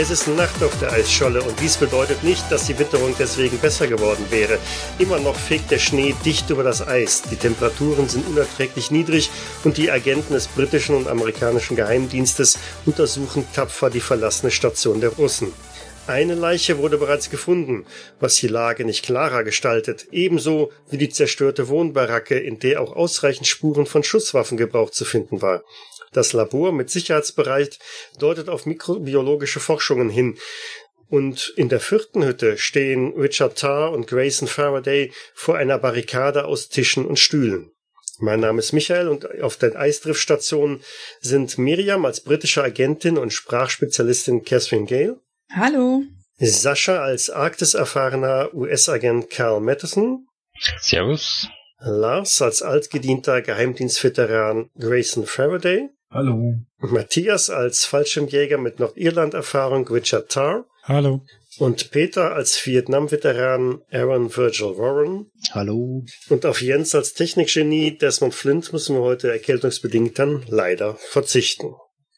Es ist Nacht auf der Eisscholle und dies bedeutet nicht, dass die Witterung deswegen besser geworden wäre. Immer noch fegt der Schnee dicht über das Eis. Die Temperaturen sind unerträglich niedrig und die Agenten des britischen und amerikanischen Geheimdienstes untersuchen tapfer die verlassene Station der Russen. Eine Leiche wurde bereits gefunden, was die Lage nicht klarer gestaltet, ebenso wie die zerstörte Wohnbaracke, in der auch ausreichend Spuren von Schusswaffengebrauch zu finden war. Das Labor mit Sicherheitsbereich deutet auf mikrobiologische Forschungen hin. Und in der vierten Hütte stehen Richard Tarr und Grayson Faraday vor einer Barrikade aus Tischen und Stühlen. Mein Name ist Michael und auf der Eisdriftstation sind Miriam als britische Agentin und Sprachspezialistin Catherine Gale Hallo. Sascha als Arktis-erfahrener US-Agent Carl Matheson. Servus. Lars als altgedienter Geheimdienstveteran Grayson Faraday. Hallo. Matthias als Fallschirmjäger mit Nordirland-Erfahrung Richard Tarr. Hallo. Und Peter als Vietnam-Veteran Aaron Virgil Warren. Hallo. Und auf Jens als Technikgenie Desmond Flint müssen wir heute erkältungsbedingt dann leider verzichten.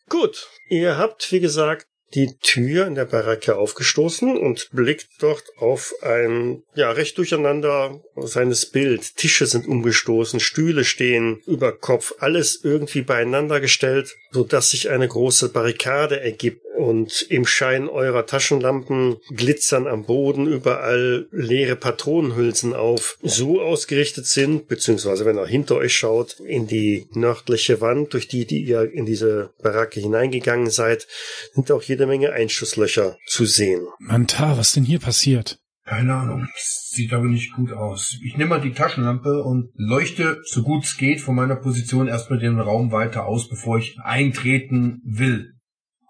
Gut, ihr habt, wie gesagt, die Tür in der Baracke aufgestoßen und blickt dort auf ein, ja, recht durcheinander seines Bild. Tische sind umgestoßen, Stühle stehen über Kopf, alles irgendwie beieinander gestellt, so dass sich eine große Barrikade ergibt und im Schein eurer Taschenlampen glitzern am Boden überall leere Patronenhülsen auf, so ausgerichtet sind, beziehungsweise wenn ihr hinter euch schaut, in die nördliche Wand, durch die, die ihr in diese Baracke hineingegangen seid, sind auch jede Menge Einschusslöcher zu sehen. Manta, was denn hier passiert? Keine Ahnung. Sieht aber nicht gut aus. Ich nehme mal die Taschenlampe und leuchte, so gut es geht, von meiner Position erstmal den Raum weiter aus, bevor ich eintreten will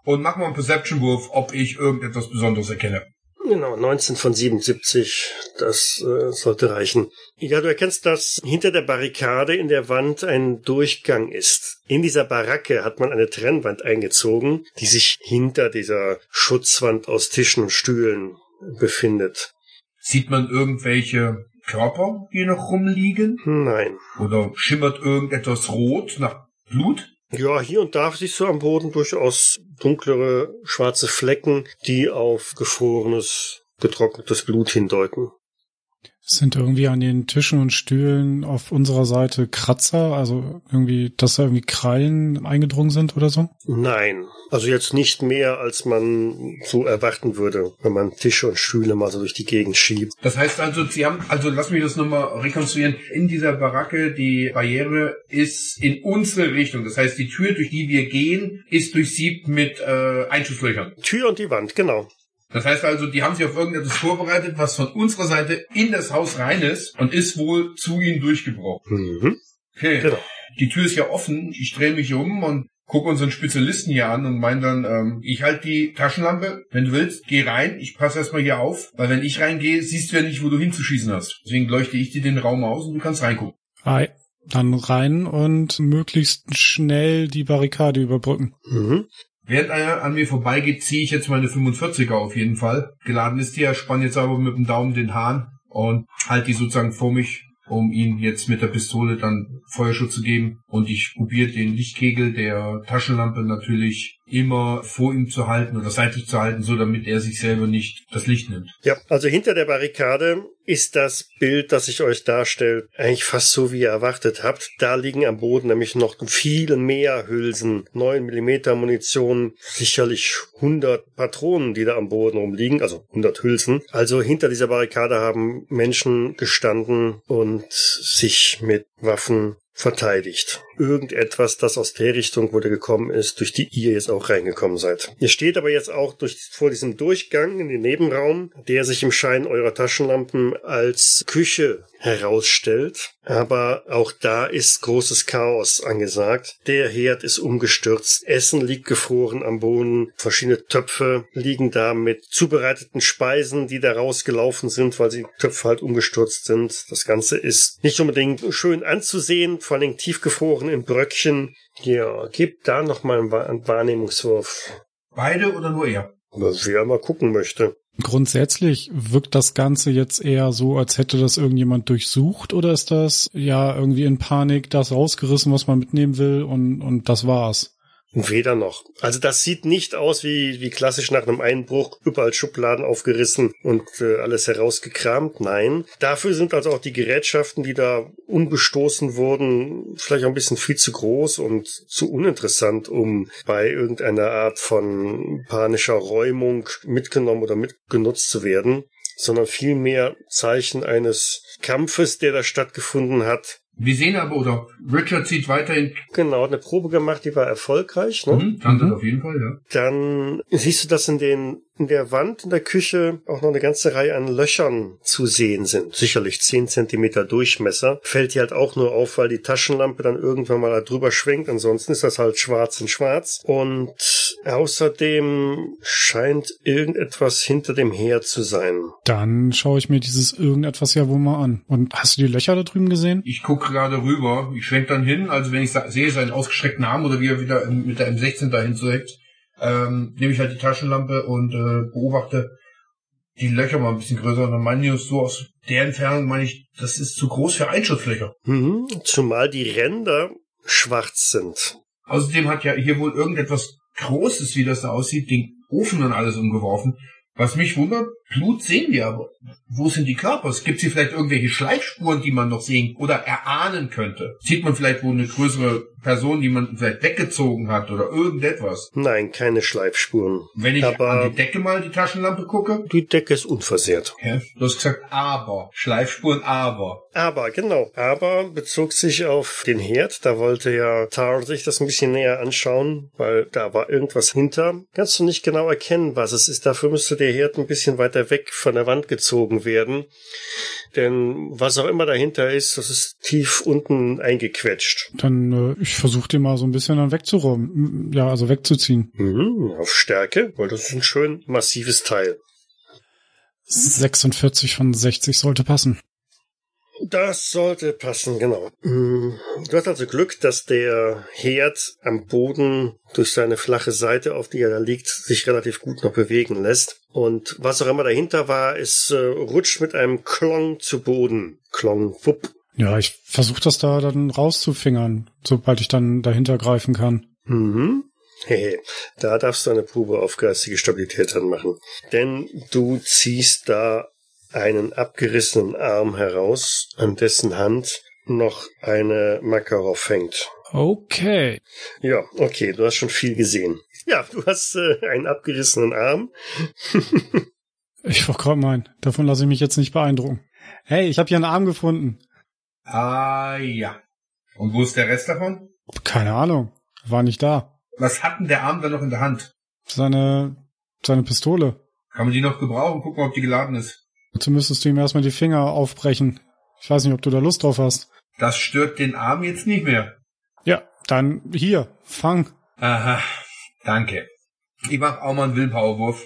und mach mal einen Perception-Wurf, ob ich irgendetwas Besonderes erkenne. Genau, 19 von 77, das äh, sollte reichen. Ja, du erkennst, dass hinter der Barrikade in der Wand ein Durchgang ist. In dieser Baracke hat man eine Trennwand eingezogen, die sich hinter dieser Schutzwand aus Tischen und Stühlen befindet. Sieht man irgendwelche Körper, die noch rumliegen? Nein. Oder schimmert irgendetwas rot nach Blut? Ja, hier und da siehst du am Boden durchaus dunklere schwarze Flecken, die auf gefrorenes, getrocknetes Blut hindeuten. Sind irgendwie an den Tischen und Stühlen auf unserer Seite Kratzer, also irgendwie, dass da irgendwie Krallen eingedrungen sind oder so? Nein, also jetzt nicht mehr, als man so erwarten würde, wenn man Tische und Stühle mal so durch die Gegend schiebt. Das heißt also, Sie haben, also lass mich das nochmal rekonstruieren, in dieser Baracke, die Barriere ist in unsere Richtung. Das heißt, die Tür, durch die wir gehen, ist durchsiebt mit äh, Einschusslöchern. Tür und die Wand, genau. Das heißt also, die haben sich auf irgendetwas vorbereitet, was von unserer Seite in das Haus rein ist und ist wohl zu ihnen durchgebrochen. Mhm. Okay. Genau. Die Tür ist ja offen. Ich drehe mich um und gucke unseren Spezialisten hier an und meine dann, ähm, ich halte die Taschenlampe, wenn du willst, geh rein, ich passe erstmal hier auf, weil wenn ich reingehe, siehst du ja nicht, wo du hinzuschießen hast. Deswegen leuchte ich dir den Raum aus und du kannst reingucken. Ei. Dann rein und möglichst schnell die Barrikade überbrücken. Mhm. Während er an mir vorbeigeht, ziehe ich jetzt meine 45er auf jeden Fall. Geladen ist die, spann jetzt aber mit dem Daumen den Hahn und halte die sozusagen vor mich, um ihm jetzt mit der Pistole dann Feuerschutz zu geben. Und ich probiere den Lichtkegel der Taschenlampe natürlich immer vor ihm zu halten oder seitlich zu halten, so damit er sich selber nicht das Licht nimmt. Ja, also hinter der Barrikade ist das Bild, das ich euch darstellt, eigentlich fast so, wie ihr erwartet habt. Da liegen am Boden nämlich noch viel mehr Hülsen, 9 mm Munition, sicherlich 100 Patronen, die da am Boden rumliegen, also 100 Hülsen. Also hinter dieser Barrikade haben Menschen gestanden und sich mit Waffen verteidigt. Irgendetwas, das aus der Richtung, wo der gekommen ist, durch die ihr jetzt auch reingekommen seid. Ihr steht aber jetzt auch durch, vor diesem Durchgang in den Nebenraum, der sich im Schein eurer Taschenlampen als Küche herausstellt. Aber auch da ist großes Chaos angesagt. Der Herd ist umgestürzt. Essen liegt gefroren am Boden. Verschiedene Töpfe liegen da mit zubereiteten Speisen, die da rausgelaufen sind, weil die Töpfe halt umgestürzt sind. Das Ganze ist nicht unbedingt schön anzusehen, vor allem tiefgefroren in Bröckchen. Ja, gebt da nochmal einen Wahrnehmungswurf. Beide oder nur er? Wer mal gucken möchte. Grundsätzlich wirkt das Ganze jetzt eher so, als hätte das irgendjemand durchsucht oder ist das ja irgendwie in Panik das rausgerissen, was man mitnehmen will und, und das war's? Weder noch. Also das sieht nicht aus wie, wie klassisch nach einem Einbruch, überall Schubladen aufgerissen und äh, alles herausgekramt. Nein. Dafür sind also auch die Gerätschaften, die da unbestoßen wurden, vielleicht auch ein bisschen viel zu groß und zu uninteressant, um bei irgendeiner Art von panischer Räumung mitgenommen oder mitgenutzt zu werden, sondern vielmehr Zeichen eines Kampfes, der da stattgefunden hat, Wir sehen aber, oder Richard sieht weiterhin, Genau, hat eine Probe gemacht, die war erfolgreich. Ne? mhm, kann das Mhm. auf jeden Fall, ja. Dann siehst du, dass in den in der Wand in der Küche auch noch eine ganze Reihe an Löchern zu sehen sind. Sicherlich 10 Zentimeter Durchmesser. Fällt dir halt auch nur auf, weil die Taschenlampe dann irgendwann mal da drüber schwenkt. Ansonsten ist das halt schwarz in schwarz. Und außerdem scheint irgendetwas hinter dem Herd zu sein. Dann schaue ich mir dieses irgendetwas ja wohl mal an. Und hast du die Löcher da drüben gesehen? Ich gucke gerade rüber, ich schwenk dann hin, also wenn ich sehe seinen ausgestreckten Arm oder wie er wieder mit der M16 dahin zuheckt, ähm, nehme ich halt die Taschenlampe und äh, beobachte die Löcher mal ein bisschen größer. Und dann meine ich so aus der Entfernung, meine ich, das ist zu groß für Einschutzlöcher. Mhm. Zumal die Ränder schwarz sind. Außerdem hat ja hier wohl irgendetwas Großes, wie das da aussieht, den Ofen und alles umgeworfen. Was mich wundert, Blut sehen wir, aber wo sind die Körper? Gibt es hier vielleicht irgendwelche Schleifspuren, die man noch sehen oder erahnen könnte? Sieht man vielleicht wohl eine größere Person, die man vielleicht weggezogen hat oder irgendetwas? Nein, keine Schleifspuren. Wenn ich Aber- an die Decke mal die Taschenlampe gucke, Die Decke ist unversehrt. ja, du hast gesagt, aber, Schleifspuren, aber. Aber, genau. Aber bezog sich auf den Herd. Da wollte ja Tar sich das ein bisschen näher anschauen, weil da war irgendwas hinter. Kannst du nicht genau erkennen, was es ist. Dafür müsste der Herd ein bisschen weiter weg von der Wand gezogen werden. Denn was auch immer dahinter ist, das ist tief unten eingequetscht. Dann, äh, ich versuche den mal so ein bisschen dann wegzuräumen. Ja, also wegzuziehen. Mhm, auf Stärke, weil das ist ein schön massives Teil. 46 von 60 sollte passen. Das sollte passen, genau. Mm, Du hast also Glück, dass der Herd am Boden durch seine flache Seite, auf die er da liegt, sich relativ gut noch bewegen lässt. Und was auch immer dahinter war, es äh, rutscht mit einem Klong zu Boden. Klong, wupp. Ja, ich versuche das da dann rauszufingern, sobald ich dann dahinter greifen kann. Mhm. Hehe, da darfst du eine Probe auf geistige Stabilität dann machen. Denn du ziehst da einen abgerissenen Arm heraus, an dessen Hand noch eine Makarov hängt. Okay. Ja, okay, du hast schon viel gesehen. Ja, du hast äh, einen abgerissenen Arm. Ich wollte gerade meinen, davon lasse ich mich jetzt nicht beeindrucken. Hey, ich habe hier einen Arm gefunden. Ah, ja. Und wo ist der Rest davon? Keine Ahnung, war nicht da. Was hat denn der Arm dann noch in der Hand? Seine, seine Pistole. Kann man die noch gebrauchen? Gucken, ob die geladen ist. Dazu müsstest du ihm erstmal die Finger aufbrechen. Ich weiß nicht, ob du da Lust drauf hast. Das stört den Arm jetzt nicht mehr. Ja, dann hier, fang. Aha, danke. Ich mach auch mal einen Willpowerwurf.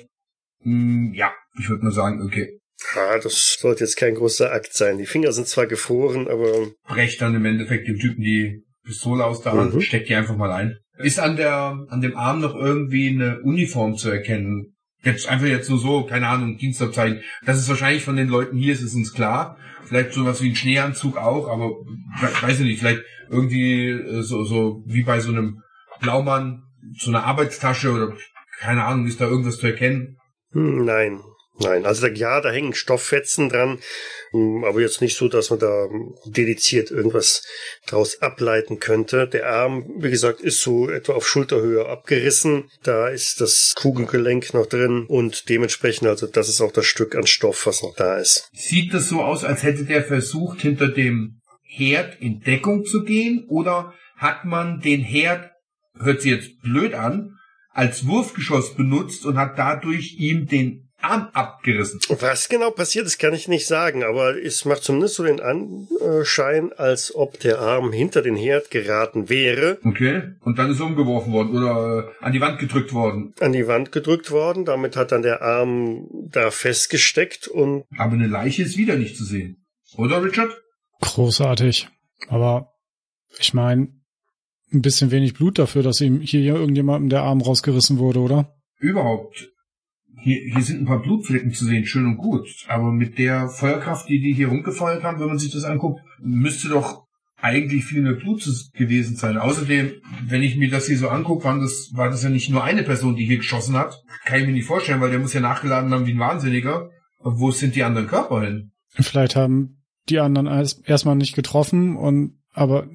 Hm, ja, ich würde nur sagen, okay. Ah, das sollte jetzt kein großer Akt sein. Die Finger sind zwar gefroren, aber Brecht dann im Endeffekt dem Typen die Pistole aus der Hand, Mhm. steckt die einfach mal ein. Ist an der, an dem Arm noch irgendwie eine Uniform zu erkennen? Jetzt einfach jetzt nur so, keine Ahnung, Dienstabzeichen. Das ist wahrscheinlich von den Leuten hier, ist es uns klar. Vielleicht sowas wie ein Schneeanzug auch, aber we- weiß ich nicht, vielleicht irgendwie äh, so, so wie bei so einem Blaumann, so eine Arbeitstasche oder keine Ahnung, ist da irgendwas zu erkennen? hm, nein. Nein, also da, ja, da hängen Stofffetzen dran, hm, aber jetzt nicht so, dass man da dediziert irgendwas draus ableiten könnte. Der Arm, wie gesagt, ist so etwa auf Schulterhöhe abgerissen. Da ist das Kugelgelenk noch drin und dementsprechend, also das ist auch das Stück an Stoff, was noch da ist. Sieht das so aus, als hätte der versucht, hinter dem Herd in Deckung zu gehen? Oder hat man den Herd, hört sich jetzt blöd an, als Wurfgeschoss benutzt und hat dadurch ihm den Arm abgerissen? Was genau passiert ist, kann ich nicht sagen, aber es macht zumindest so den Anschein, als ob der Arm hinter den Herd geraten wäre, Okay. Und dann ist er umgeworfen worden oder äh, an die Wand gedrückt worden. an die Wand gedrückt worden. Damit hat dann der Arm da festgesteckt und Aber eine Leiche ist wieder nicht zu sehen. Oder, Richard? Großartig. Aber ich meine, ein bisschen wenig Blut dafür, dass ihm hier irgendjemandem der Arm rausgerissen wurde, oder? Überhaupt. Hier, hier sind ein paar Blutflecken zu sehen, schön und gut. Aber mit der Feuerkraft, die die hier rumgefeuert haben, wenn man sich das anguckt, müsste doch eigentlich viel mehr Blut gewesen sein. Außerdem, wenn ich mir das hier so angucke, war das, war das ja nicht nur eine Person, die hier geschossen hat. Kann ich mir nicht vorstellen, weil der muss ja nachgeladen haben wie ein Wahnsinniger. Und wo sind die anderen Körper hin? Vielleicht haben die anderen erstmal nicht getroffen und aber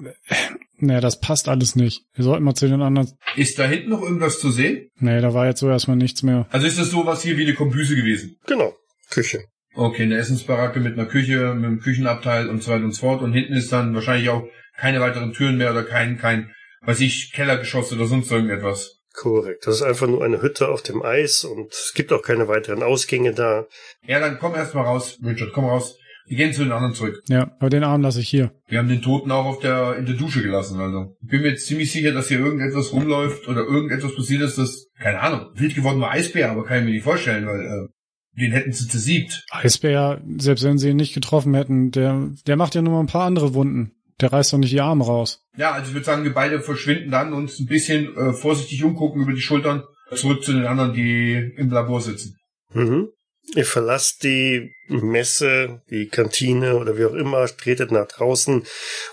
nee, das passt alles nicht. Wir sollten mal zu den anderen. Ist da hinten noch irgendwas zu sehen? Nee, da war jetzt so erstmal nichts mehr. Also ist das sowas hier wie eine Kombüse gewesen? Genau. Küche. Okay, eine Essensbaracke mit einer Küche, mit einem Küchenabteil und so weiter und so fort. Und hinten ist dann wahrscheinlich auch keine weiteren Türen mehr oder kein, kein, weiß ich, Kellergeschoss oder sonst irgendetwas. Korrekt. Das ist einfach nur eine Hütte auf dem Eis und es gibt auch keine weiteren Ausgänge da. Ja, dann komm erst mal raus, Richard, komm raus. Wir gehen zu den anderen zurück. Ja, aber den Arm lasse ich hier. Wir haben den Toten auch auf der, in der Dusche gelassen, also. Ich bin mir jetzt ziemlich sicher, dass hier irgendetwas rumläuft oder irgendetwas passiert ist, das, keine Ahnung, wild geworden war Eisbär, aber kann ich mir nicht vorstellen, weil, äh, den hätten sie zersiegt. Eisbär, selbst wenn sie ihn nicht getroffen hätten, der, der macht ja nur mal ein paar andere Wunden. Der reißt doch nicht die Arme raus. Ja, also ich würde sagen, wir beide verschwinden dann und ein bisschen äh, vorsichtig umgucken über die Schultern, zurück zu den anderen, die im Labor sitzen. Mhm. Ihr verlasst die Messe, die Kantine oder wie auch immer, tretet nach draußen,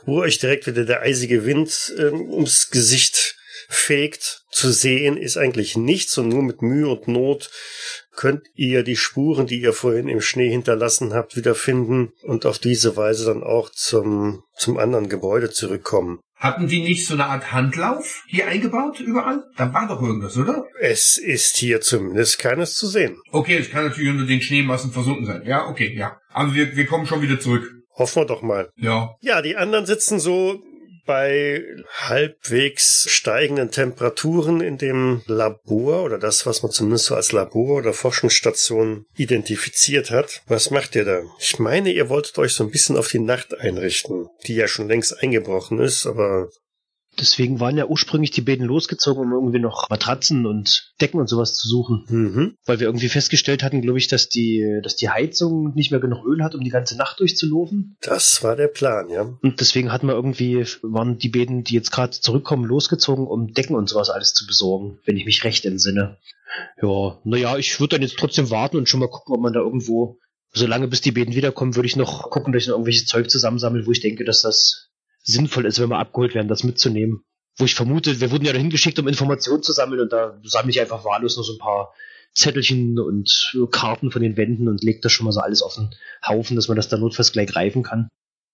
wo euch direkt wieder der eisige Wind äh, ums Gesicht fegt. Zu sehen ist eigentlich nichts und nur mit Mühe und Not könnt ihr die Spuren, die ihr vorhin im Schnee hinterlassen habt, wiederfinden und auf diese Weise dann auch zum, zum anderen Gebäude zurückkommen. Hatten die nicht so eine Art Handlauf hier eingebaut überall? Da war doch irgendwas, oder? Es ist hier zumindest keines zu sehen. Okay, es kann natürlich unter den Schneemassen versunken sein. Ja, okay, ja. Aber wir, wir kommen schon wieder zurück. Hoffen wir doch mal. Ja. Ja, die anderen sitzen so bei halbwegs steigenden Temperaturen in dem Labor oder das, was man zumindest so als Labor oder Forschungsstation identifiziert hat. Was macht ihr da? Ich meine, ihr wolltet euch so ein bisschen auf die Nacht einrichten, die ja schon längst eingebrochen ist, aber Deswegen waren ja ursprünglich die Bäden losgezogen, um irgendwie noch Matratzen und Decken und sowas zu suchen. Mhm. Weil wir irgendwie festgestellt hatten, glaube ich, dass die, dass die Heizung nicht mehr genug Öl hat, um die ganze Nacht durchzulaufen. Das war der Plan, ja. Und deswegen hatten wir irgendwie, waren die Bäden, die jetzt gerade zurückkommen, losgezogen, um Decken und sowas alles zu besorgen, wenn ich mich recht entsinne. Ja, naja, ich würde dann jetzt trotzdem warten und schon mal gucken, ob man da irgendwo, solange bis die Bäden wiederkommen, würde ich noch gucken, dass ich noch irgendwelches Zeug zusammensammle, wo ich denke, dass das sinnvoll ist, wenn wir abgeholt werden, das mitzunehmen. Wo ich vermute, wir wurden ja dahin geschickt, um Informationen zu sammeln und da sammle ich einfach wahllos noch so ein paar Zettelchen und Karten von den Wänden und lege das schon mal so alles auf den Haufen, dass man das dann notfalls gleich greifen kann.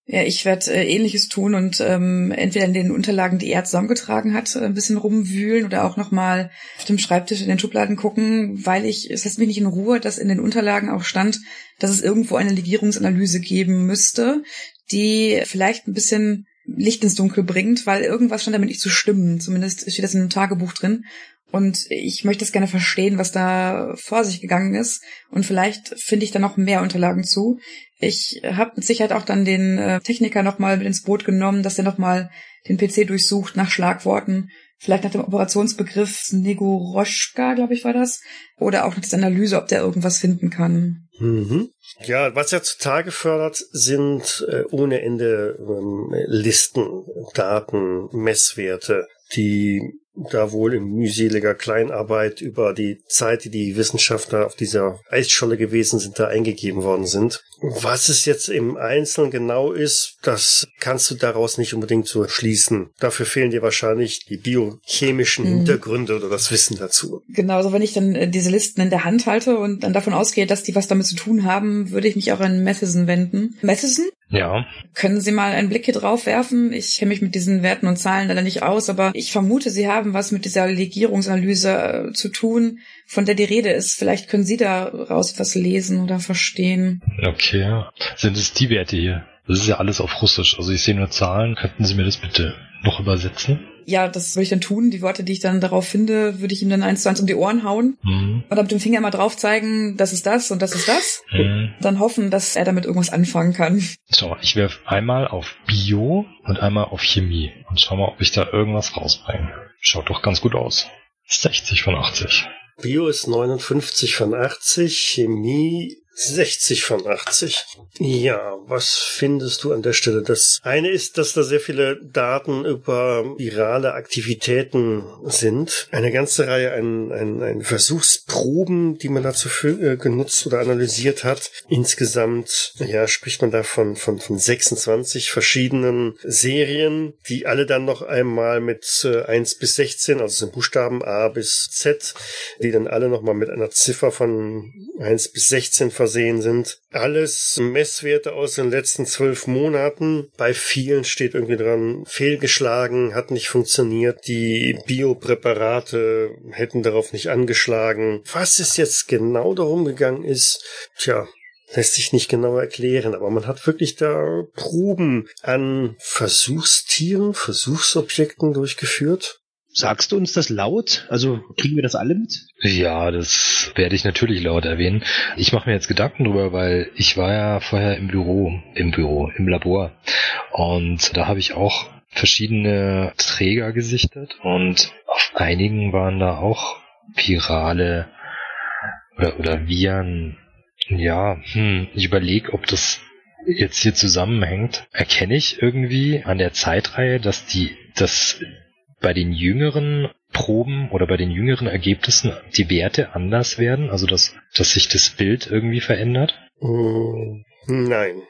Ja, ich werde äh, ähnliches tun und ähm, entweder in den Unterlagen, die er zusammengetragen hat, ein bisschen rumwühlen oder auch nochmal auf dem Schreibtisch in den Schubladen gucken, weil ich, es lässt mich nicht in Ruhe, dass in den Unterlagen auch stand, dass es irgendwo eine Legierungsanalyse geben müsste, die vielleicht ein bisschen Licht ins Dunkel bringt, weil irgendwas stand damit nicht zu stimmen. Zumindest steht das in einem Tagebuch drin. Und ich möchte es gerne verstehen, was da vor sich gegangen ist. Und vielleicht finde ich da noch mehr Unterlagen zu. Ich habe mit Sicherheit auch dann den äh, Techniker nochmal mit ins Boot genommen, dass der nochmal den PC durchsucht nach Schlagworten. Vielleicht nach dem Operationsbegriff Negoroschka, glaube ich, war das. Oder auch nach dieser Analyse, ob der irgendwas finden kann. Mhm. Ja, was er zutage fördert, sind äh, ohne Ende ähm, Listen, Daten, Messwerte, die da wohl in mühseliger Kleinarbeit über die Zeit, die die Wissenschaftler auf dieser Eisscholle gewesen sind, da eingegeben worden sind. Was es jetzt im Einzelnen genau ist, das kannst du daraus nicht unbedingt so schließen. Dafür fehlen dir wahrscheinlich die biochemischen mhm. Hintergründe oder das Wissen dazu. Genau, also wenn ich dann äh, diese Listen in der Hand halte und dann davon ausgehe, dass die was damit zu tun haben, würde ich mich auch an Matheson wenden. Matheson? Ja. Können Sie mal einen Blick hier drauf werfen? Ich kenne mich mit diesen Werten und Zahlen leider nicht aus, aber ich vermute, Sie haben was mit dieser Legierungsanalyse äh, zu tun, von der die Rede ist. Vielleicht können Sie daraus was lesen oder verstehen. Okay. Sind es die Werte hier? Das ist ja alles auf Russisch. Also ich sehe nur Zahlen. Könnten Sie mir das bitte noch übersetzen? Ja, das würde ich dann tun. Die Worte, die ich dann darauf finde, würde ich ihm dann eins zu eins um die Ohren hauen. Mhm. Oder mit dem Finger mal drauf zeigen, das ist das und das ist das. Mhm. Dann hoffen, dass er damit irgendwas anfangen kann. So, ich werfe einmal auf Bio und einmal auf Chemie und schau mal, ob ich da irgendwas rausbringe. Schaut doch ganz gut aus. 60 von 80. Bio ist 59 von 80, Chemie 60 von 80. Ja, was findest du an der Stelle? Das eine ist, dass da sehr viele Daten über virale Aktivitäten sind. Eine ganze Reihe an, an, an Versuchsproben, die man dazu für, äh, genutzt oder analysiert hat. Insgesamt, ja, spricht man da von, von, von 26 verschiedenen Serien, die alle dann noch einmal mit äh, 1 bis 16, also sind Buchstaben A bis Z, die dann alle nochmal mit einer Ziffer von 1 bis 16 versehen sind. Alles Messwerte aus den letzten zwölf Monaten. Bei vielen steht irgendwie dran, fehlgeschlagen, hat nicht funktioniert. Die Biopräparate hätten darauf nicht angeschlagen. Was es jetzt genau darum gegangen ist, tja, lässt sich nicht genau erklären, aber man hat wirklich da Proben an Versuchstieren, Versuchsobjekten durchgeführt. Sagst du uns das laut? Also kriegen wir das alle mit? Ja, das werde ich natürlich laut erwähnen. Ich mache mir jetzt Gedanken drüber, weil ich war ja vorher im Büro, im Büro, im Labor. Und da habe ich auch verschiedene Träger gesichtet und auf einigen waren da auch virale oder, oder Viren. Ja, hm, ich überlege, ob das jetzt hier zusammenhängt. Erkenne ich irgendwie an der Zeitreihe, dass die, dass bei den jüngeren Proben oder bei den jüngeren Ergebnissen die Werte anders werden, also dass, dass sich das Bild irgendwie verändert? Hm, Nein.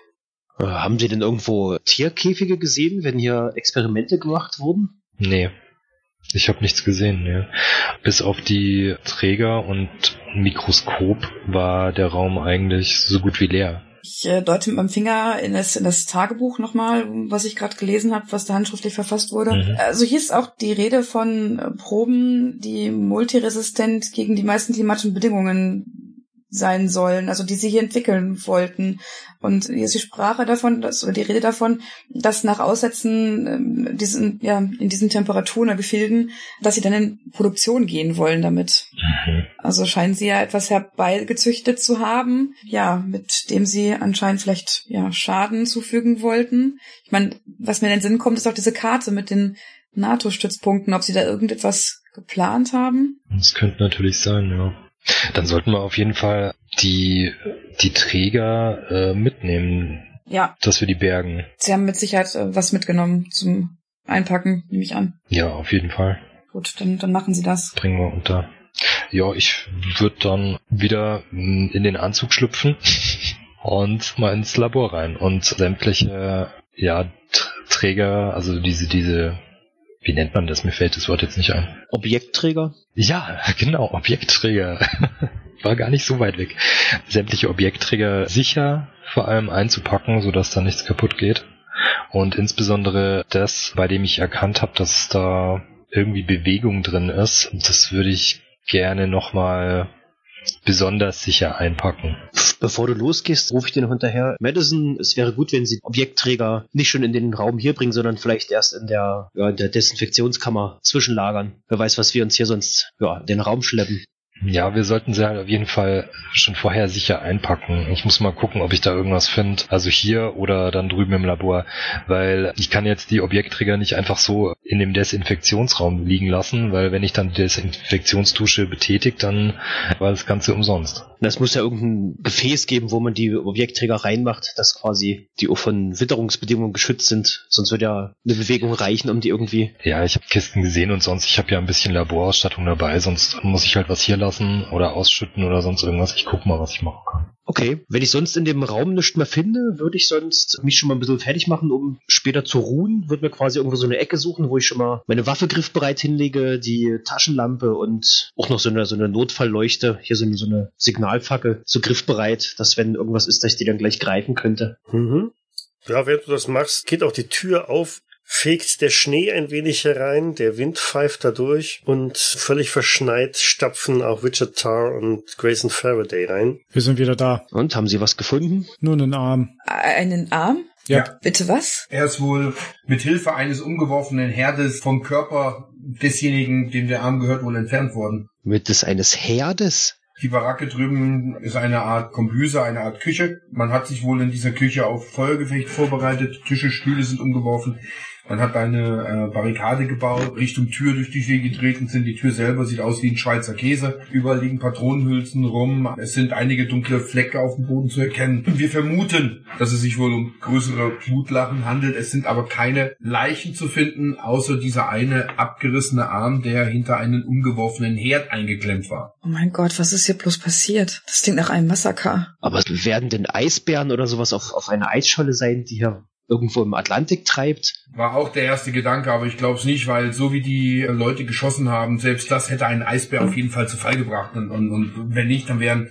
Äh, haben Sie denn irgendwo Tierkäfige gesehen, wenn hier Experimente gemacht wurden? Nee. Ich habe nichts gesehen, nee. Bis auf die Träger und Mikroskop war der Raum eigentlich so gut wie leer. Ich äh, deute mit meinem Finger in das, in das Tagebuch nochmal, was ich gerade gelesen habe, was da handschriftlich verfasst wurde. Mhm. Also hier ist auch die Rede von äh, Proben, die multiresistent gegen die meisten klimatischen Bedingungen sein sollen, also die sie hier entwickeln wollten. Und hier ist die Sprache davon, dass, oder die Rede davon, dass nach Aussetzen ähm, diesen, ja, in diesen Temperaturen oder Gefilden, dass sie dann in Produktion gehen wollen damit. Mhm. Also scheinen sie ja etwas herbeigezüchtet zu haben, ja, mit dem sie anscheinend vielleicht ja Schaden zufügen wollten. Ich meine, was mir in den Sinn kommt, ist auch diese Karte mit den NATO-Stützpunkten, ob sie da irgendetwas geplant haben. Das könnte natürlich sein, ja. Dann sollten wir auf jeden Fall die, die Träger äh, mitnehmen, Ja, dass wir die bergen. sie haben mit Sicherheit äh, was mitgenommen zum Einpacken, nehme ich an. Ja, auf jeden Fall. Gut, dann, dann machen sie das. Bringen wir unter. Ja, ich würde dann wieder mm, in den Anzug schlüpfen und mal ins Labor rein und sämtliche, ja, Tr- Träger, also diese, diese, wie nennt man das? Mir fällt das Wort jetzt nicht ein. Objektträger? Ja, genau, Objektträger. War gar nicht so weit weg. Sämtliche Objektträger sicher vor allem einzupacken, sodass da nichts kaputt geht. Und insbesondere das, bei dem ich erkannt habe, dass da irgendwie Bewegung drin ist, das würde ich gerne nochmal besonders sicher einpacken. Bevor du losgehst, rufe ich dir noch hinterher. Madison, es wäre gut, wenn Sie Objektträger nicht schon in den Raum hier bringen, sondern vielleicht erst in der, ja, in der Desinfektionskammer zwischenlagern. Wer weiß, was wir uns hier sonst ja, in den Raum schleppen. Ja, wir sollten sie halt auf jeden Fall schon vorher sicher einpacken. Ich muss mal gucken, ob ich da irgendwas finde. Also hier oder dann drüben im Labor. Weil ich kann jetzt die Objektträger nicht einfach so in dem Desinfektionsraum liegen lassen, weil wenn ich dann die Desinfektionsdusche betätigt, dann war das Ganze umsonst. Es muss ja irgendein Gefäß geben, wo man die Objektträger reinmacht, dass quasi die auch von Witterungsbedingungen geschützt sind. Sonst wird ja eine Bewegung reichen, um die irgendwie. Ja, ich habe Kisten gesehen und sonst, ich habe ja ein bisschen Laborausstattung dabei, sonst muss ich halt was hier lassen oder ausschütten oder sonst irgendwas. Ich guck mal, was ich machen kann. Okay. Wenn ich sonst in dem Raum nichts mehr finde, würde ich sonst mich schon mal ein bisschen fertig machen, um später zu ruhen. Würde mir quasi irgendwo so eine Ecke suchen, wo ich schon mal meine Waffe griffbereit hinlege, die Taschenlampe und auch noch so eine, so eine Notfallleuchte. Hier so eine, so eine Signalfackel, so griffbereit, dass wenn irgendwas ist, dass ich die dann gleich greifen könnte. Mhm. Ja, während du das machst, geht auch die Tür auf, fegt der Schnee ein wenig herein, der Wind pfeift da durch und völlig verschneit stapfen auch Richard Tarr und Grayson Faraday rein. Wir sind wieder da. Und haben Sie was gefunden? Nur einen Arm. Einen Arm? Ja. Ja. Bitte was? Er ist wohl mit Hilfe eines umgeworfenen Herdes vom Körper desjenigen, dem der Arm gehört, wohl entfernt worden. Mit des eines Herdes? Die Baracke drüben ist eine Art Kombüse, eine Art Küche. Man hat sich wohl in dieser Küche auf Feuergefecht vorbereitet. Tische, Stühle sind umgeworfen. Man hat eine äh, Barrikade gebaut, Richtung Tür, durch die sie getreten sind. Die Tür selber sieht aus wie ein Schweizer Käse. Überall liegen Patronenhülsen rum. Es sind einige dunkle Flecke auf dem Boden zu erkennen. Wir vermuten, dass es sich wohl um größere Blutlachen handelt. Es sind aber keine Leichen zu finden, außer dieser eine abgerissene Arm, der hinter einen umgeworfenen Herd eingeklemmt war. Oh mein Gott, was ist hier bloß passiert? Das klingt nach einem Massaker. Aber werden denn Eisbären oder sowas auf, auf einer Eisscholle sein, die hier irgendwo im Atlantik treibt? War auch der erste Gedanke, aber ich glaube es nicht, weil so wie die Leute geschossen haben, selbst das hätte einen Eisbär auf jeden Fall zu Fall gebracht. Und, und, und wenn nicht, dann wären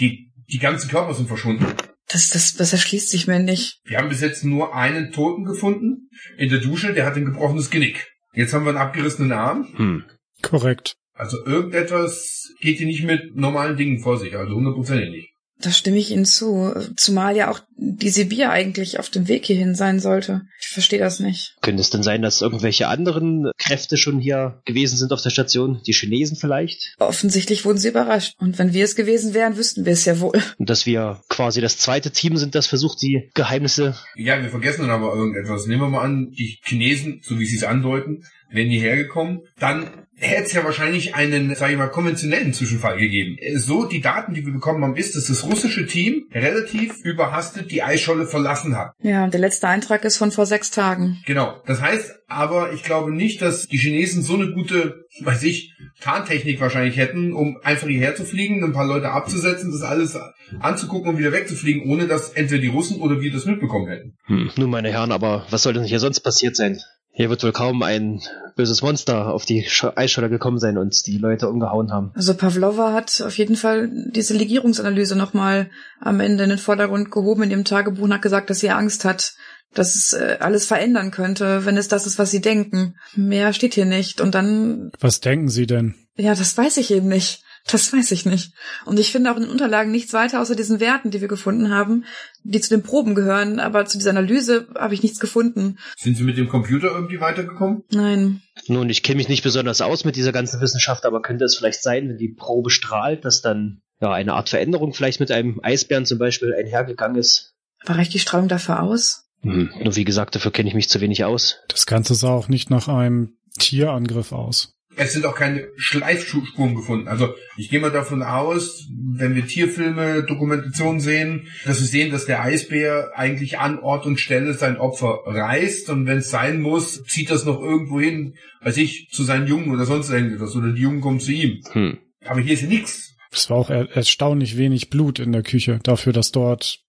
die, die ganzen Körper sind verschwunden. Das, das, das erschließt sich mir nicht. Wir haben bis jetzt nur einen Toten gefunden in der Dusche, der hat ein gebrochenes Genick. Jetzt haben wir einen abgerissenen Arm. Hm. Korrekt. Also irgendetwas geht hier nicht mit normalen Dingen vor sich, also hundertprozentig nicht. Da stimme ich Ihnen zu. Zumal ja auch die Sibir eigentlich auf dem Weg hierhin sein sollte. Ich verstehe das nicht. Könnte es denn sein, dass irgendwelche anderen Kräfte schon hier gewesen sind auf der Station? Die Chinesen vielleicht? Offensichtlich wurden sie überrascht. Und wenn wir es gewesen wären, wüssten wir es ja wohl. Und dass wir quasi das zweite Team sind, das versucht, die Geheimnisse. Ja, wir vergessen dann aber irgendetwas. Nehmen wir mal an, die Chinesen, so wie sie es andeuten, wären hierher gekommen. Dann hätte es ja wahrscheinlich einen, sage ich mal, konventionellen Zwischenfall gegeben. So, die Daten, die wir bekommen haben, ist, dass das russische Team relativ überhastet die Eisscholle verlassen hat. Ja, der letzte Eintrag ist von vor sechs Tagen. Genau. Das heißt aber, ich glaube nicht, dass die Chinesen so eine gute, weiß ich, Tarntechnik wahrscheinlich hätten, um einfach hierher zu fliegen, ein paar Leute abzusetzen, das alles anzugucken und wieder wegzufliegen, ohne dass entweder die Russen oder wir das mitbekommen hätten. Hm, nun, meine Herren, aber was soll denn hier sonst passiert sein? Hier wird wohl kaum ein böses Monster auf die Eisscholle gekommen sein und die Leute umgehauen haben. Also Pavlova hat auf jeden Fall diese Legierungsanalyse nochmal am Ende in den Vordergrund gehoben in ihrem Tagebuch und hat gesagt, dass sie Angst hat, dass es äh, alles verändern könnte, wenn es das ist, was sie denken. Mehr steht hier nicht. Und dann. Was denken Sie denn? Ja, das weiß ich eben nicht. Das weiß ich nicht. Und ich finde auch in den Unterlagen nichts weiter außer diesen Werten, die wir gefunden haben, die zu den Proben gehören, aber zu dieser Analyse habe ich nichts gefunden. Sind Sie mit dem Computer irgendwie weitergekommen? Nein. Nun, ich kenne mich nicht besonders aus mit dieser ganzen Wissenschaft, aber könnte es vielleicht sein, wenn die Probe strahlt, dass dann ja eine Art Veränderung vielleicht mit einem Eisbären zum Beispiel einhergegangen ist? Aber reicht die Strahlung dafür aus? Hm, nur wie gesagt, dafür kenne ich mich zu wenig aus. Das Ganze sah auch nicht nach einem Tierangriff aus. Es sind auch keine Schleifspuren gefunden. Also ich gehe mal davon aus, wenn wir Tierfilme, Dokumentationen sehen, dass wir sehen, dass der Eisbär eigentlich an Ort und Stelle sein Opfer reißt und wenn es sein muss, zieht das noch irgendwo hin, weiß ich, zu seinen Jungen oder sonst irgendwas oder die Jungen kommen zu ihm. Hm. Aber hier ist ja nichts. Es war auch er erstaunlich wenig Blut in der Küche dafür, dass dort,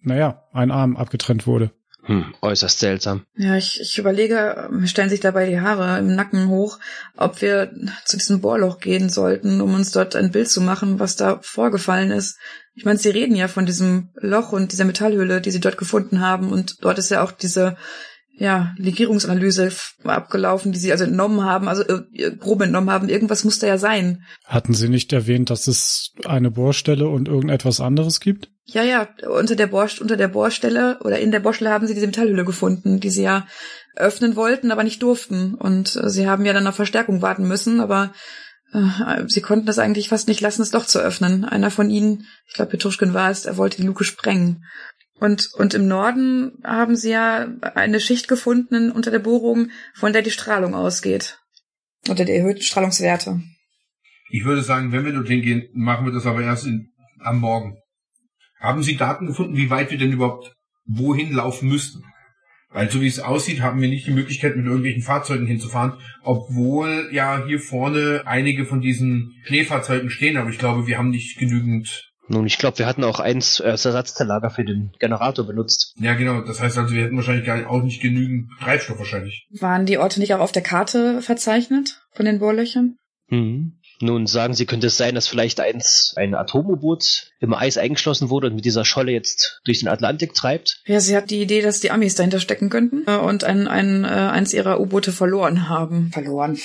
naja, ein Arm abgetrennt wurde. Hm, äußerst seltsam. Ja, ich, ich überlege, mir stellen sich dabei die Haare im Nacken hoch, ob wir zu diesem Bohrloch gehen sollten, um uns dort ein Bild zu machen, was da vorgefallen ist. Ich meine, sie reden ja von diesem Loch und dieser Metallhülle, die sie dort gefunden haben, und dort ist ja auch diese ja, Legierungsanalyse abgelaufen, die sie also entnommen haben, also äh, Probe entnommen haben. Irgendwas muss da ja sein. Hatten Sie nicht erwähnt, dass es eine Bohrstelle und irgendetwas anderes gibt? Ja, ja, unter der, Bohr, unter der Bohrstelle oder in der Bohrstelle haben sie diese Metallhülle gefunden, die sie ja öffnen wollten, aber nicht durften. Und äh, sie haben ja dann auf Verstärkung warten müssen, aber äh, sie konnten das eigentlich fast nicht lassen, es doch zu öffnen. Einer von ihnen, ich glaube Petruschkin war es, er wollte die Luke sprengen. Und, und im Norden haben sie ja eine Schicht gefunden unter der Bohrung, von der die Strahlung ausgeht. Oder die erhöhten Strahlungswerte. Ich würde sagen, wenn wir dorthin gehen, machen wir das aber erst in, am Morgen. Haben Sie Daten gefunden, wie weit wir denn überhaupt wohin laufen müssten? Weil so wie es aussieht, haben wir nicht die Möglichkeit, mit irgendwelchen Fahrzeugen hinzufahren, obwohl ja hier vorne einige von diesen Schneefahrzeugen stehen, aber ich glaube, wir haben nicht genügend. Nun, ich glaube, wir hatten auch eins als Ersatzteillager für den Generator benutzt. Ja, genau. Das heißt also, wir hätten wahrscheinlich gar auch nicht genügend Treibstoff wahrscheinlich. Waren die Orte nicht auch auf der Karte verzeichnet von den Bohrlöchern? Mhm. Nun sagen Sie, könnte es sein, dass vielleicht eins, ein Atom-U-Boot im Eis eingeschlossen wurde und mit dieser Scholle jetzt durch den Atlantik treibt? Ja, sie hat die Idee, dass die Amis dahinter stecken könnten äh, und ein, ein, äh, eins ihrer U-Boote verloren haben. Verloren.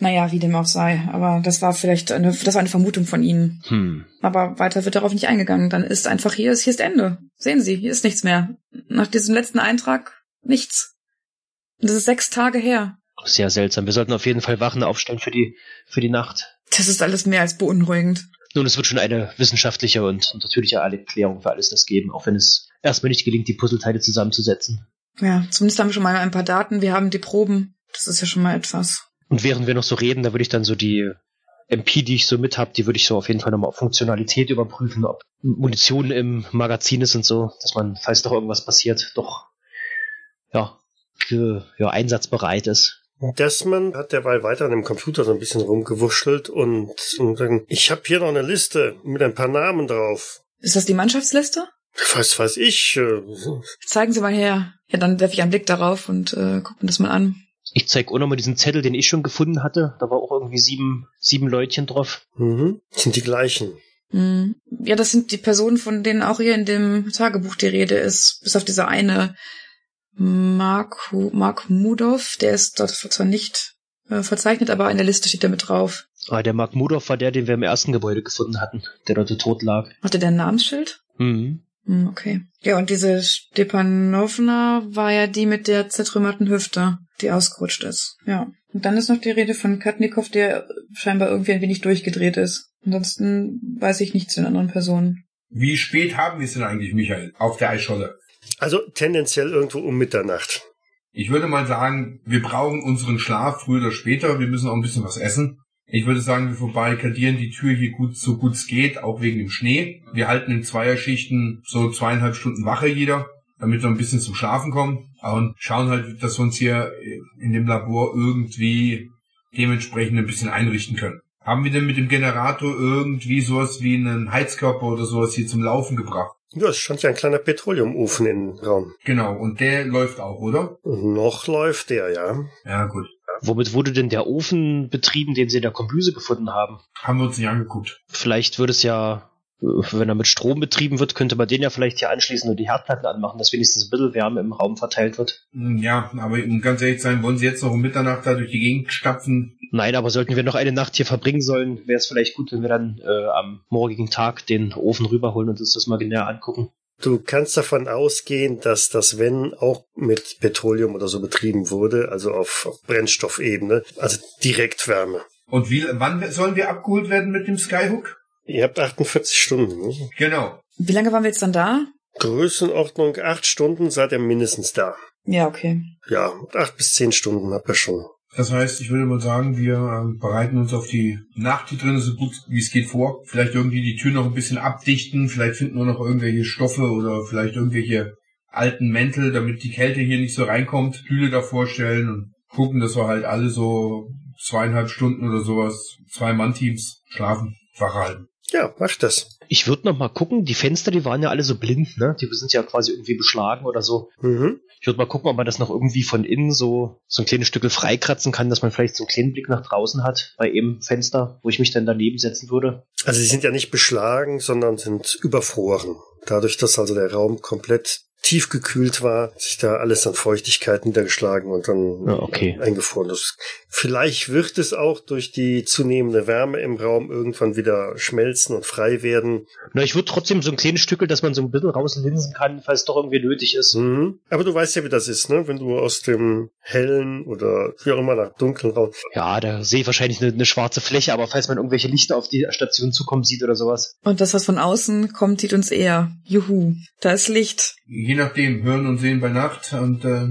Naja, wie dem auch sei. Aber das war vielleicht eine, das war eine Vermutung von ihnen. Hm. Aber weiter wird darauf nicht eingegangen. Dann ist einfach hier ist, hier ist Ende. Sehen Sie, hier ist nichts mehr. Nach diesem letzten Eintrag nichts. Das ist sechs Tage her. Sehr seltsam. Wir sollten auf jeden Fall Wachen aufstellen für die, für die Nacht. Das ist alles mehr als beunruhigend. Nun, es wird schon eine wissenschaftliche und natürliche Erklärung für alles das geben, auch wenn es erstmal nicht gelingt, die Puzzleteile zusammenzusetzen. Ja, zumindest haben wir schon mal ein paar Daten. Wir haben die Proben. Das ist ja schon mal etwas. Und während wir noch so reden, da würde ich dann so die MP, die ich so mit habe, die würde ich so auf jeden Fall nochmal auf Funktionalität überprüfen, ob Munition im Magazin ist und so, dass man, falls doch irgendwas passiert, doch ja, für, ja einsatzbereit ist. Desmond hat derweil weiter an dem Computer so ein bisschen rumgewurschtelt und, und dann, ich habe hier noch eine Liste mit ein paar Namen drauf. Ist das die Mannschaftsliste? Was weiß ich. Äh, Zeigen Sie mal her. Ja, dann werfe ich einen Blick darauf und äh, gucke mir das mal an. Ich zeig auch nochmal diesen Zettel, den ich schon gefunden hatte. Da war auch irgendwie sieben, sieben Leutchen drauf. mhm. Sind die gleichen. Hm. Ja, das sind die Personen, von denen auch hier in dem Tagebuch die Rede ist. Bis auf diese eine Mark, Mark Mudov, der ist dort zwar nicht äh, verzeichnet, aber in der Liste steht er mit drauf. Ah, der Mark Mudov war der, den wir im ersten Gebäude gefunden hatten, der dort tot lag. Hatte der ein Namensschild? Mhm. Hm, okay. Ja, und diese Stepanovna war ja die mit der zertrümmerten Hüfte, die ausgerutscht ist. Ja. Und dann ist noch die Rede von Katnikow, der scheinbar irgendwie ein wenig durchgedreht ist. Ansonsten weiß ich nichts zu den anderen Personen. Wie spät haben wir es denn eigentlich, Michael, auf der Eisscholle? Also tendenziell irgendwo um Mitternacht. Ich würde mal sagen, wir brauchen unseren Schlaf früher oder später. Wir müssen auch ein bisschen was essen. Ich würde sagen, wir verbarrikadieren die Tür hier gut, so gut es geht, auch wegen dem Schnee. Wir halten in Zweierschichten so zweieinhalb Stunden Wache jeder, damit wir ein bisschen zum Schlafen kommen. Und schauen halt, dass wir uns hier in dem Labor irgendwie dementsprechend ein bisschen einrichten können. Haben wir denn mit dem Generator irgendwie sowas wie einen Heizkörper oder sowas hier zum Laufen gebracht? Ja, es stand ja ein kleiner Petroleumofen im Raum. Genau, und der läuft auch, oder? Noch läuft der, ja. Ja, gut. Womit wurde denn der Ofen betrieben, den sie in der Kombüse gefunden haben? Haben wir uns nicht angeguckt. Vielleicht würde es ja, äh, wenn er mit Strom betrieben wird, könnte man den ja vielleicht hier anschließen und die Herdplatten anmachen, dass wenigstens ein bisschen Wärme im Raum verteilt wird. Hm, Ja, aber um ganz ehrlich zu sein, wollen Sie jetzt noch um Mitternacht da durch die Gegend stapfen? Nein, aber sollten wir noch eine Nacht hier verbringen sollen, wäre es vielleicht gut, wenn wir dann äh, am morgigen Tag den Ofen rüberholen und uns das mal näher angucken. Du kannst davon ausgehen, dass das Wenn auch mit Petroleum oder so betrieben wurde, also auf, auf Brennstoffebene, also Direktwärme. Und wie, wann sollen wir abgeholt werden mit dem Skyhook? Ihr habt 48 Stunden. Ne? Genau. Wie lange waren wir jetzt dann da? Größenordnung acht Stunden seid ihr mindestens da. Ja, okay. Ja, acht bis zehn Stunden habt ihr schon. Das heißt, ich würde mal sagen, wir ähm, bereiten uns auf die Nacht hier drin so gut wie es geht vor. Vielleicht irgendwie die Tür noch ein bisschen abdichten. Vielleicht finden wir noch irgendwelche Stoffe oder vielleicht irgendwelche alten Mäntel, damit die Kälte hier nicht so reinkommt. Stühle davor stellen und gucken, dass wir halt alle so zweieinhalb Stunden oder sowas, zwei Mann-Teams schlafen, wach halten. Ja, macht das. Ich würde noch mal gucken, die Fenster, die waren ja alle so blind, ne? Die sind ja quasi irgendwie beschlagen oder so. Mhm. Ich würde mal gucken, ob man das noch irgendwie von innen so, so ein kleines Stück freikratzen kann, dass man vielleicht so einen kleinen Blick nach draußen hat bei eben Fenster, wo ich mich dann daneben setzen würde. Also sie sind ja nicht beschlagen, sondern sind überfroren. Dadurch, dass also der Raum komplett tiefgekühlt war, sich da alles an Feuchtigkeit niedergeschlagen und dann Ja, okay. eingefroren. Das, vielleicht wird es auch durch die zunehmende Wärme im Raum irgendwann wieder schmelzen und frei werden. Na, ich würde trotzdem so ein kleines Stückel, dass man so ein bisschen rauslinsen kann, falls doch irgendwie nötig ist. Mhm. Aber du weißt ja, wie das ist, ne? Wenn du aus dem hellen oder wie auch immer nach dunklen Raum. Ja, da sehe ich wahrscheinlich eine, eine schwarze Fläche, aber falls man irgendwelche Lichter auf die Station zukommen sieht oder sowas. Und das, was von außen kommt, sieht uns eher. Juhu. Da ist Licht. Je nachdem, hören und sehen bei Nacht und äh,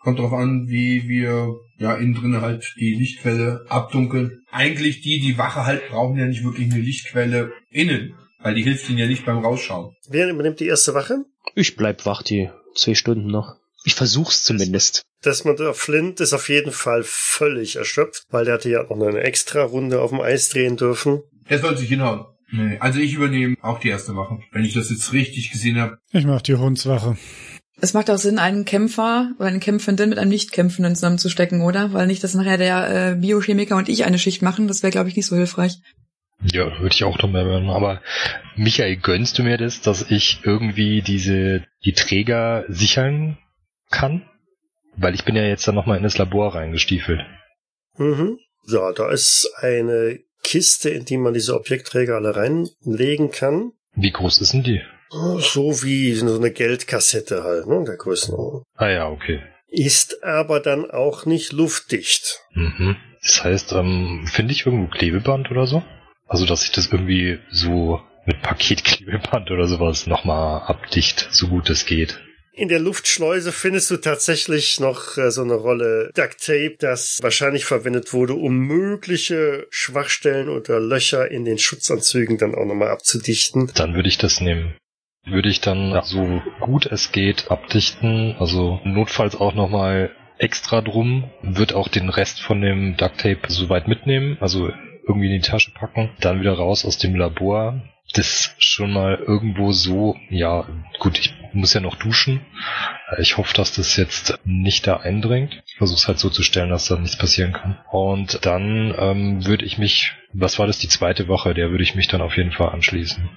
kommt darauf an, wie wir ja innen drin halt die Lichtquelle abdunkeln. Eigentlich die, die Wache halt brauchen ja nicht wirklich eine Lichtquelle innen, weil die hilft ihnen ja nicht beim Rausschauen. Wer übernimmt die erste Wache? Ich bleib wach die zwei Stunden noch. Ich versuch's zumindest. Desmond Flint ist auf jeden Fall völlig erschöpft, weil der hatte ja auch noch eine extra Runde auf dem Eis drehen dürfen. Er soll sich hinhauen. Nee, also ich übernehme auch die erste Wache, wenn ich das jetzt richtig gesehen habe. Ich mach die Hundswache. Es macht auch Sinn, einen Kämpfer oder eine Kämpfenden mit einem Nicht-Kämpfenden zusammenzustecken, oder? Weil nicht, dass nachher der äh, Biochemiker und ich eine Schicht machen. Das wäre, glaube ich, nicht so hilfreich. Ja, würde ich auch noch mehr machen. Aber Michael, gönnst du mir das, dass ich irgendwie diese, die Träger sichern kann? Weil ich bin ja jetzt dann nochmal in das Labor reingestiefelt. Mhm. Ja, da ist eine Kiste, in die man diese Objektträger alle reinlegen kann. Wie groß ist denn die? So wie so eine Geldkassette halt, ne, der Größenordnung. Ah ja, okay. Ist aber dann auch nicht luftdicht. Mhm. Das heißt, ähm, finde ich irgendwo Klebeband oder so? Also, dass ich das irgendwie so mit Paketklebeband oder sowas nochmal abdicht, so gut es geht. In der Luftschleuse findest du tatsächlich noch äh, so eine Rolle Duct Tape, das wahrscheinlich verwendet wurde, um mögliche Schwachstellen oder Löcher in den Schutzanzügen dann auch nochmal abzudichten. Dann würde ich das nehmen. Würde ich dann so gut es geht abdichten, also notfalls auch nochmal extra drum, wird auch den Rest von dem Duct Tape soweit mitnehmen, also irgendwie in die Tasche packen, dann wieder raus aus dem Labor, das schon mal irgendwo so, ja, gut, ich muss ja noch duschen. Ich hoffe, dass das jetzt nicht da eindringt. Ich versuche es halt so zu stellen, dass da nichts passieren kann. Und dann ähm, würde ich mich, was war das, die zweite Woche, der würde ich mich dann auf jeden Fall anschließen.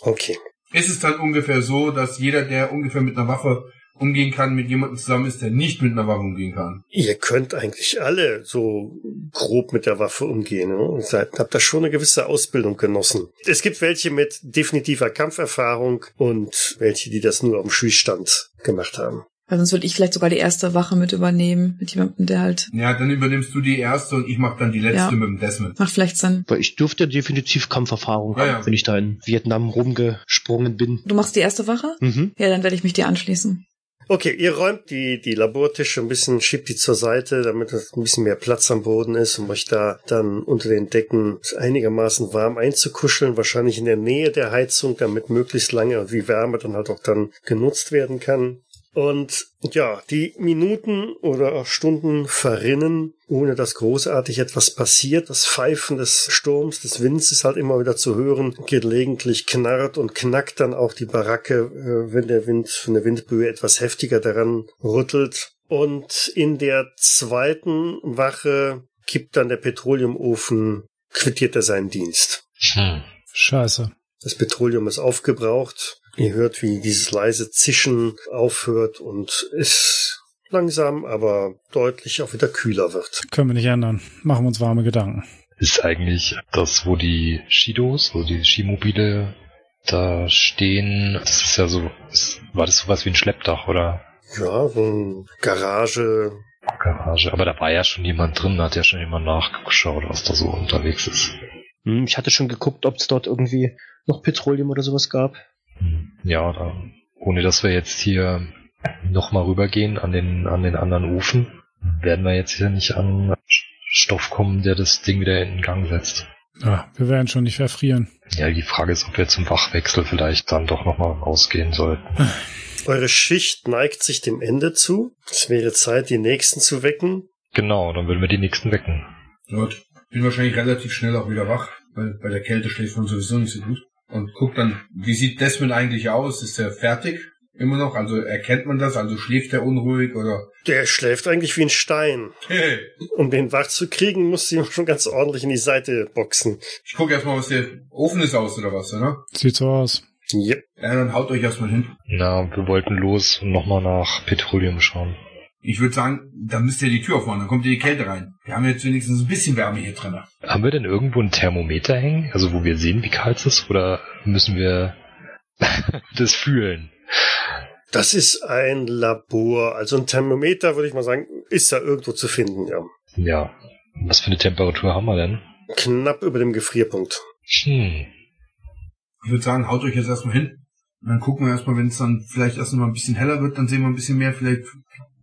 Okay. Ist es dann ungefähr so, dass jeder, der ungefähr mit einer Waffe umgehen kann, mit jemandem zusammen ist, der nicht mit einer Waffe umgehen kann. Ihr könnt eigentlich alle so grob mit der Waffe umgehen. Ne? Und seid, habt da schon eine gewisse Ausbildung genossen. Es gibt welche mit definitiver Kampferfahrung und welche, die das nur am Schießstand gemacht haben. Weil sonst würde ich vielleicht sogar die erste Wache mit übernehmen, mit jemandem, der halt. Ja, dann übernimmst du die erste und ich mach dann die letzte Ja. mit dem Desmond. Macht vielleicht Sinn. Weil ich dürfte definitiv Kampferfahrung Ja, haben, ja. wenn ich da in Vietnam rumgesprungen bin. Du machst die erste Wache? Mhm. Ja, dann werde ich mich dir anschließen. Okay, ihr räumt die, die Labortische ein bisschen, schiebt die zur Seite, damit ein bisschen mehr Platz am Boden ist, um euch da dann unter den Decken einigermaßen warm einzukuscheln, wahrscheinlich in der Nähe der Heizung, damit möglichst lange die Wärme dann halt auch dann genutzt werden kann. Und ja, die Minuten oder auch Stunden verrinnen, ohne dass großartig etwas passiert. Das Pfeifen des Sturms, des Winds ist halt immer wieder zu hören. Gelegentlich knarrt und knackt dann auch die Baracke, äh, wenn der Wind, wenn der Windböe etwas heftiger daran rüttelt. Und in der zweiten Wache kippt dann der Petroleumofen, quittiert er seinen Dienst. Hm. Scheiße. Das Petroleum ist aufgebraucht. Ihr hört, wie dieses leise Zischen aufhört und es langsam, aber deutlich auch wieder kühler wird. Können wir nicht ändern. Machen wir uns warme Gedanken. Ist eigentlich das, wo die Shidos, also die Skimobile da stehen, das ist ja so, ist, war das sowas wie ein Schleppdach oder Ja, so eine Garage. Garage? Aber da war ja schon jemand drin, da hat ja schon jemand nachgeschaut, was da so unterwegs ist. Hm, Ich hatte schon geguckt, ob es dort irgendwie noch Petroleum oder sowas gab. Ja, da, ohne dass wir jetzt hier nochmal rübergehen an den, an den anderen Ofen, werden wir jetzt hier nicht an Stoff kommen, der das Ding wieder in Gang setzt. Ja, wir werden schon nicht verfrieren. Ja, die Frage ist, ob wir zum Wachwechsel vielleicht dann doch nochmal rausgehen sollten. Eure Schicht neigt sich dem Ende zu. Es wäre Zeit, die nächsten zu wecken. Genau, dann würden wir die nächsten wecken. Gut. Bin wahrscheinlich relativ schnell auch wieder wach, weil bei der Kälte schläft man sowieso nicht so gut. Und guck dann, wie sieht Desmond eigentlich aus? Ist er fertig? Immer noch? Also erkennt man das? Also schläft er unruhig oder? Der schläft eigentlich wie ein Stein. Hey, Um den wach zu kriegen, muss sie schon ganz ordentlich in die Seite boxen. ich guck erstmal, was der Ofen ist aus oder was, oder? Sieht so aus. Yep. Ja, dann haut euch erstmal hin. Na, wir wollten los und nochmal nach Petroleum schauen. Ich würde sagen, dann müsst ihr die Tür aufmachen, dann kommt ihr die Kälte rein. Wir haben jetzt wenigstens ein bisschen Wärme hier drin. Haben wir denn irgendwo ein Thermometer hängen? Also wo wir sehen, wie kalt es ist? Oder müssen wir das fühlen? Das ist ein Labor. Also ein Thermometer, würde ich mal sagen, ist da irgendwo zu finden, ja. Ja. Was für eine Temperatur haben wir denn? Knapp über dem Gefrierpunkt. Hm. Ich würde sagen, haut euch jetzt erstmal hin. Und dann gucken wir erstmal, wenn es dann vielleicht erst noch mal ein bisschen heller wird, dann sehen wir ein bisschen mehr. Vielleicht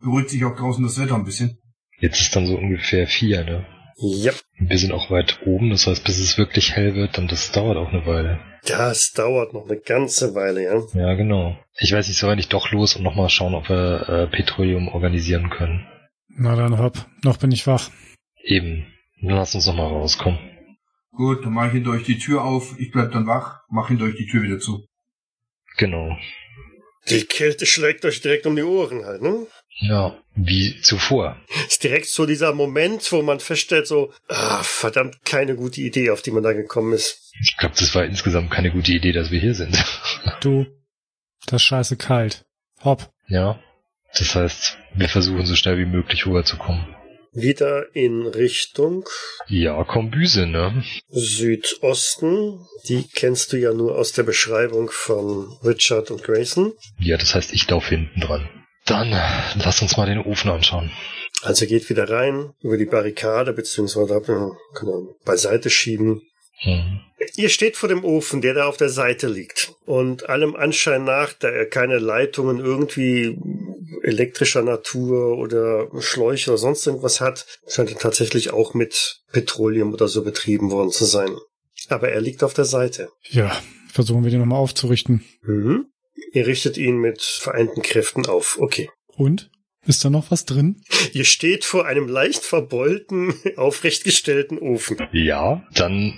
beruhigt sich auch draußen das Wetter ein bisschen. Jetzt ist dann so ungefähr vier, ne? Ja, Wir sind auch weit oben, das heißt, bis es wirklich hell wird, dann das dauert auch eine Weile. das dauert noch eine ganze Weile, ja. Ja, genau. Ich weiß nicht, sollen wir nicht doch los und nochmal schauen, ob wir äh, Petroleum organisieren können? Na dann hopp. Noch bin ich wach. Eben. Dann lass uns nochmal rauskommen. Gut, dann mache ich hinter euch die Tür auf. Ich bleib dann wach, mache hinter euch die Tür wieder zu. Genau. Die Kälte schlägt euch direkt um die Ohren halt, ne? Ja, wie zuvor. Ist direkt so dieser Moment, wo man feststellt, so, ah, verdammt, keine gute Idee, auf die man da gekommen ist. Ich glaube, das war insgesamt keine gute Idee, dass wir hier sind. Du, das scheiße kalt. Hopp. ja. Das heißt, wir versuchen so schnell wie möglich rüberzukommen. Wieder in Richtung Ja, Kombüse, ne? Südosten. Die kennst du ja nur aus der Beschreibung von Richard und Grayson. Ja, das heißt, ich laufe hinten dran. Dann lass uns mal den Ofen anschauen. Also geht wieder rein über die Barrikade, beziehungsweise könnt ihr beiseite schieben. Hm. Ihr steht vor dem Ofen, der da auf der Seite liegt. Und allem Anschein nach, da er keine Leitungen irgendwie elektrischer Natur oder Schläuche oder sonst irgendwas hat, scheint er tatsächlich auch mit Petroleum oder so betrieben worden zu sein. Aber er liegt auf der Seite. Ja, versuchen wir den nochmal aufzurichten. Mhm. Ihr richtet ihn mit vereinten Kräften auf. Okay. Und? Ist da noch was drin? Ihr steht vor einem leicht verbeulten, aufrechtgestellten Ofen. Ja, dann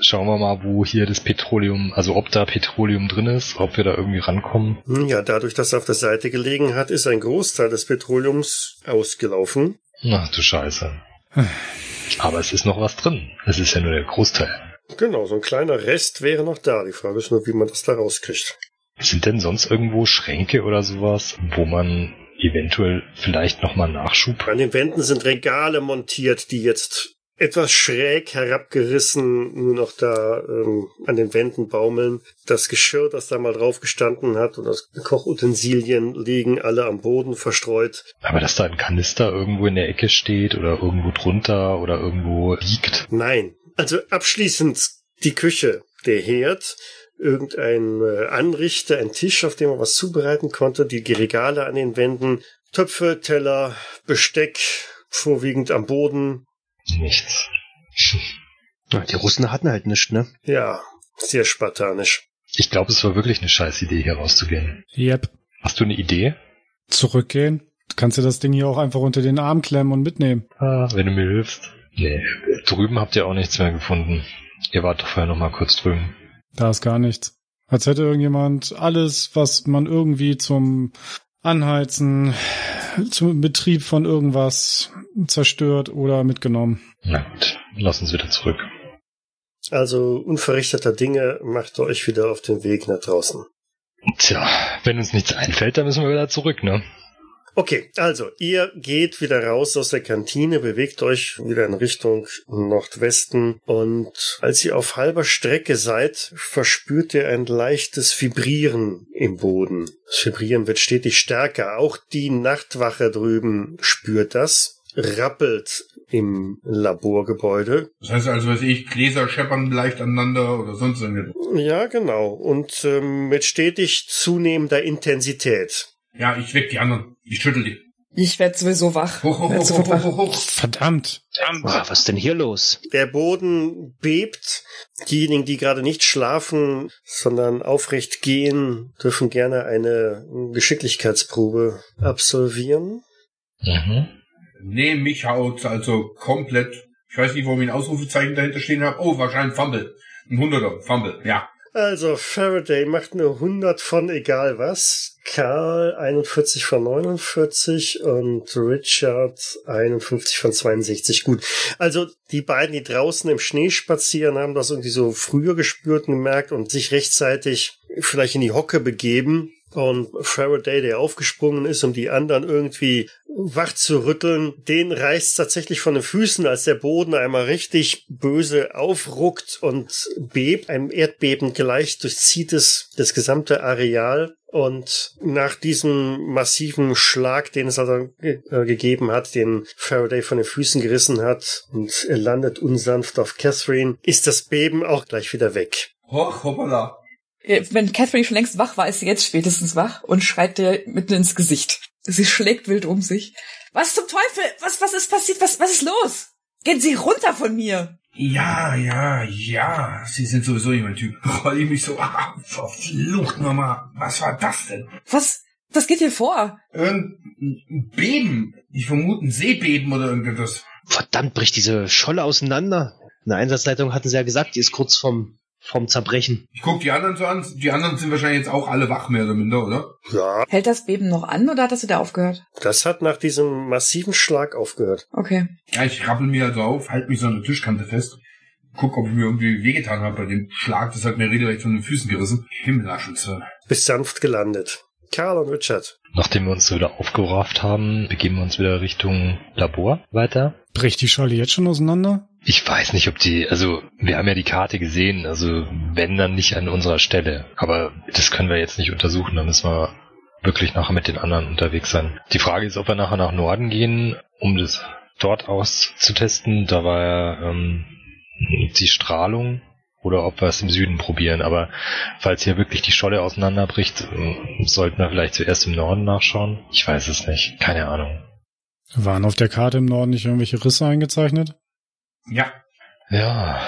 schauen wir mal, wo hier das Petroleum, also ob da Petroleum drin ist, ob wir da irgendwie rankommen. Hm, Ja, dadurch, dass er auf der Seite gelegen hat, ist ein Großteil des Petroleums ausgelaufen. Ach du Scheiße. Aber es ist noch was drin. Es ist ja nur der Großteil. Genau, so ein kleiner Rest wäre noch da. Die Frage ist nur, wie man das da rauskriegt. Sind denn sonst irgendwo Schränke oder sowas, wo man eventuell vielleicht nochmal Nachschub? An den Wänden sind Regale montiert, die jetzt etwas schräg herabgerissen nur noch da ähm, an den Wänden baumeln. Das Geschirr, das da mal drauf gestanden hat und das Kochutensilien liegen alle am Boden verstreut. Aber dass da ein Kanister irgendwo in der Ecke steht oder irgendwo drunter oder irgendwo liegt. Nein, also abschließend die Küche, der Herd, irgendein äh, Anrichter, ein Tisch, auf dem man was zubereiten konnte, die Regale an den Wänden, Töpfe, Teller, Besteck, vorwiegend am Boden. Nichts. Ja, die Russen hatten halt nichts, ne? Ja, sehr spartanisch. Ich glaube, es war wirklich eine scheiß Idee, hier rauszugehen. Yep. Hast du eine Idee? Zurückgehen. Du kannst dir das Ding hier auch einfach unter den Arm klemmen und mitnehmen. Ah, wenn du mir hilfst. Nee. Drüben habt ihr auch nichts mehr gefunden. Ihr wart doch vorher noch mal kurz drüben. Da ist gar nichts. Als hätte irgendjemand alles, was man irgendwie zum Anheizen, zum Betrieb von irgendwas zerstört oder mitgenommen. Na gut, lass uns wieder zurück. Also unverrichteter Dinge macht euch wieder auf den Weg nach draußen. Tja, wenn uns nichts einfällt, dann müssen wir wieder zurück, ne? Okay, also ihr geht wieder raus aus der Kantine, bewegt euch wieder in Richtung Nordwesten und als ihr auf halber Strecke seid, verspürt ihr ein leichtes Vibrieren im Boden. Das Vibrieren wird stetig stärker. Auch die Nachtwache drüben spürt das, rappelt im Laborgebäude. Das heißt also, was ich, Gläser scheppern leicht aneinander oder sonst irgendwas. Ja, genau. Und ähm, mit stetig zunehmender Intensität. Ja, ich weck die anderen. Ich schüttel die. Ich werd sowieso wach. Hoch, hoch, Werd hoch, hoch. Verdammt. Ah, was ist denn hier los? Der Boden bebt. Diejenigen, die gerade nicht schlafen, sondern aufrecht gehen, dürfen gerne eine Geschicklichkeitsprobe absolvieren. Mhm. Nee, mich haut also komplett. Ich weiß nicht, warum ich ein Ausrufezeichen dahinter stehen habe. Oh, wahrscheinlich Fumble. Ein Hunderter, Fumble, ja. Also Faraday macht eine 100 von egal was. Karl 41 von 49 und Richard 51 von 62. Gut. Also die beiden, die draußen im Schnee spazieren, haben das irgendwie so früher gespürt und gemerkt und sich rechtzeitig vielleicht in die Hocke begeben. Und Faraday, der aufgesprungen ist, um die anderen irgendwie wach zu rütteln, den reißt tatsächlich von den Füßen, als der Boden einmal richtig böse aufruckt und bebt. Einem Erdbeben gleich durchzieht es das gesamte Areal. Und nach diesem massiven Schlag, den es also äh, gegeben hat, den Faraday von den Füßen gerissen hat und er landet unsanft auf Catherine, ist das Beben auch gleich wieder weg. Hoch, hoppala. Äh, Wenn Catherine schon längst wach war, ist sie jetzt spätestens wach und schreit dir mitten ins Gesicht. Sie schlägt wild um sich. Was zum Teufel? Was, was ist passiert? Was, was ist los? Gehen Sie runter von mir! Ja, ja, ja. Sie sind sowieso nicht mein Typ. Roll ich mich so, ah, verflucht nochmal. Was war das denn? Was, was geht hier vor? Irgendein Beben. Ich vermute ein Seebeben oder irgendetwas. Verdammt, bricht diese Scholle auseinander. In der Einsatzleitung hatten sie ja gesagt, die ist kurz vom, vom Zerbrechen. Ich guck die anderen so an. Die anderen sind wahrscheinlich jetzt auch alle wach, mehr oder minder, oder? Ja, Hält das Beben noch an oder hat das wieder aufgehört? das hat nach diesem massiven Schlag aufgehört. Okay. Ja, ich rappel mir also auf, halt mich so an der Tischkante fest. Guck, ob ich mir irgendwie wehgetan habe bei dem Schlag. Das hat mir regelrecht von den Füßen gerissen. Himmelarschütze. Bist sanft gelandet. Karl und Richard. Nachdem wir uns so wieder aufgerafft haben, begeben wir uns wieder Richtung Labor weiter. Bricht die Scholle jetzt schon auseinander? Ich weiß nicht, ob die, also wir haben ja die Karte gesehen, also wenn dann nicht an unserer Stelle. Aber das können wir jetzt nicht untersuchen, dann müssen wir wirklich nachher mit den anderen unterwegs sein. Die Frage ist, ob wir nachher nach Norden gehen, um das dort auszutesten. Da war ja ähm, die Strahlung oder ob wir es im Süden probieren. Aber falls hier wirklich die Scholle auseinanderbricht, äh, sollten wir vielleicht zuerst im Norden nachschauen. Ich weiß es nicht. Keine Ahnung. Waren auf der Karte im Norden nicht irgendwelche Risse eingezeichnet? Ja. Ja.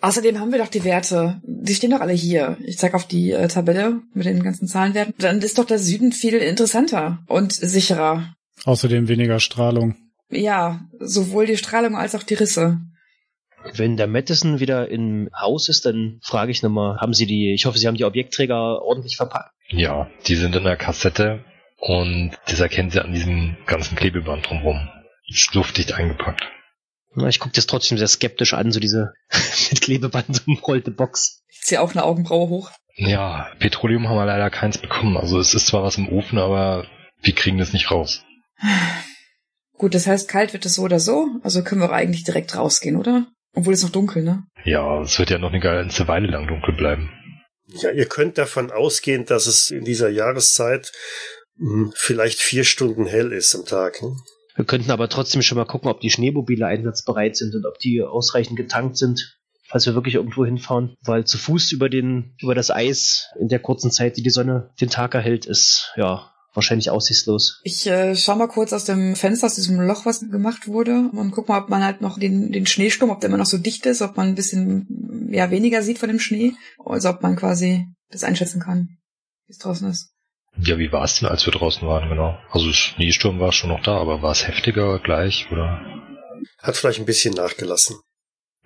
Außerdem haben wir doch die Werte. Die stehen doch alle hier. Ich zeig auf die äh, Tabelle mit den ganzen Zahlenwerten. Dann ist doch der Süden viel interessanter und sicherer. Außerdem weniger Strahlung. Ja, sowohl die Strahlung als auch die Risse. Wenn der Madison wieder im Haus ist, dann frage ich nochmal, haben Sie die, ich hoffe, Sie haben die Objektträger ordentlich verpackt. Ja, die sind in der Kassette und das erkennen Sie an diesem ganzen Klebeband drumherum. Ist luftdicht eingepackt. Ich gucke das trotzdem sehr skeptisch an, so diese mit Klebeband umrollte Box. Ich ziehe auch eine Augenbraue hoch. Ja, Petroleum haben wir leider keins bekommen. Also es ist zwar was im Ofen, aber wir kriegen das nicht raus. Gut, das heißt, kalt wird es so oder so. Also können wir auch eigentlich direkt rausgehen, oder? Obwohl es noch dunkel, ne? Ja, es wird ja noch eine ganze Weile lang dunkel bleiben. Ja, ihr könnt davon ausgehen, dass es in dieser Jahreszeit hm, vielleicht vier Stunden hell ist am Tag. Ne? Wir könnten aber trotzdem schon mal gucken, ob die Schneemobile einsatzbereit sind und ob die ausreichend getankt sind, falls wir wirklich irgendwo hinfahren. Weil zu Fuß über den, über das Eis in der kurzen Zeit, die die Sonne den Tag erhält, ist, ja, wahrscheinlich aussichtslos. Ich äh, schau mal kurz aus dem Fenster, aus diesem Loch, was gemacht wurde, und guck mal, ob man halt noch den, den Schneesturm, ob der immer noch so dicht ist, ob man ein bisschen ja, weniger sieht von dem Schnee, also ob man quasi das einschätzen kann, wie es draußen ist. Ja, wie war es denn, als wir draußen waren, genau? Also Schneesturm war schon noch da, aber war es heftiger gleich, oder? Hat vielleicht ein bisschen nachgelassen.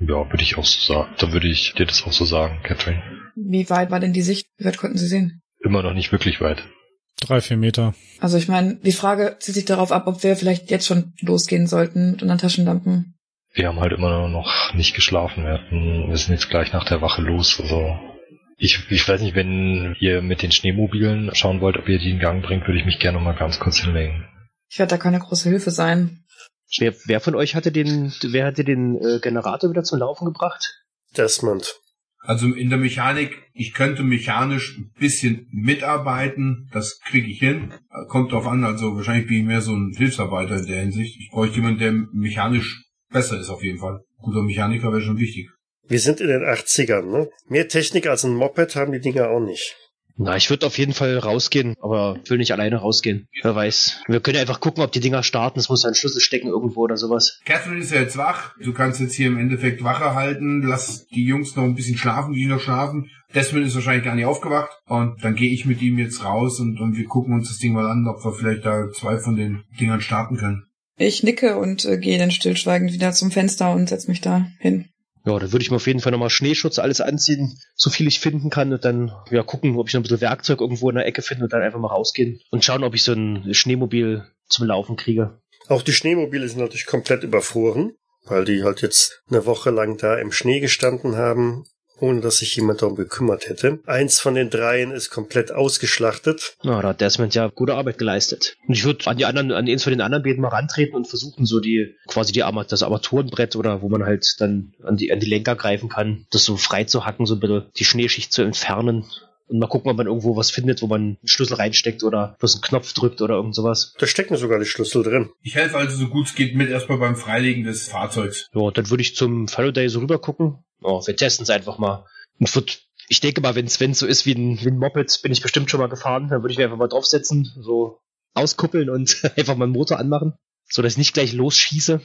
Ja, würde ich auch so sagen. Dann würde ich dir das auch so sagen, Catherine. Wie weit war denn die Sicht? Wie weit konnten Sie sehen? Immer noch nicht wirklich weit. Drei, vier Meter. Also ich meine, die Frage zieht sich darauf ab, ob wir vielleicht jetzt schon losgehen sollten mit unseren Taschenlampen. Wir haben halt immer noch nicht geschlafen. Wir, hatten, wir sind jetzt gleich nach der Wache los. Also ich, ich weiß nicht, wenn ihr mit den Schneemobilen schauen wollt, ob ihr die in Gang bringt, würde ich mich gerne noch mal ganz kurz hinlegen. Ich werde da keine große Hilfe sein. Wer, wer von euch hatte den, wer hatte den äh, Generator wieder zum Laufen gebracht? Desmond. Also in der Mechanik, ich könnte mechanisch ein bisschen mitarbeiten, das kriege ich hin. Kommt drauf an, also wahrscheinlich bin ich mehr so ein Hilfsarbeiter in der Hinsicht. Ich bräuchte jemanden, der mechanisch besser ist auf jeden Fall. Guter Mechaniker wäre schon wichtig. Wir sind in den 80ern, ne? Mehr Technik als ein Moped haben die Dinger auch nicht. Na, ich würde auf jeden Fall rausgehen, aber ich will nicht alleine rausgehen. Wer weiß. Wir können ja einfach gucken, ob die Dinger starten. Es muss ein Schlüssel stecken irgendwo oder sowas. Catherine ist ja jetzt wach. Du kannst jetzt hier im Endeffekt Wache halten. Lass die Jungs noch ein bisschen schlafen, die noch schlafen. Desmond ist wahrscheinlich gar nicht aufgewacht. Und dann gehe ich mit ihm jetzt raus und, und wir gucken uns das Ding mal an, ob wir vielleicht da zwei von den Dingern starten können. Ich nicke und äh, gehe dann stillschweigend wieder zum Fenster und setz mich da hin. Ja, dann würde ich mir auf jeden Fall nochmal Schneeschutz alles anziehen, so viel ich finden kann und dann ja gucken, ob ich noch ein bisschen Werkzeug irgendwo in der Ecke finde und dann einfach mal rausgehen und schauen, ob ich so ein Schneemobil zum Laufen kriege. Auch die Schneemobile sind natürlich komplett überfroren, weil die halt jetzt eine Woche lang da im Schnee gestanden haben ohne dass sich jemand darum gekümmert hätte. Eins von den dreien ist komplett ausgeschlachtet. Na, da hat Desmond ja gute Arbeit geleistet. Und ich würde an die anderen, an eins von den anderen Beten mal rantreten und versuchen, so die, quasi die Arma das Armaturenbrett oder wo man halt dann an die, an die Lenker greifen kann, das so frei zu hacken, so ein bisschen die Schneeschicht zu entfernen. Und mal gucken, ob man irgendwo was findet, wo man einen Schlüssel reinsteckt oder bloß einen Knopf drückt oder irgend sowas. Da stecken sogar die Schlüssel drin. Ich helfe also so gut es geht mit erstmal beim Freilegen des Fahrzeugs. Ja, dann würde ich zum Faraday so rüber gucken. Oh, wir testen es einfach mal. Und wird, ich denke mal, wenn es so ist wie ein, wie ein Moped, bin ich bestimmt schon mal gefahren. Dann würde ich mir einfach mal draufsetzen, so auskuppeln und einfach mal den Motor anmachen, so dass ich nicht gleich losschieße.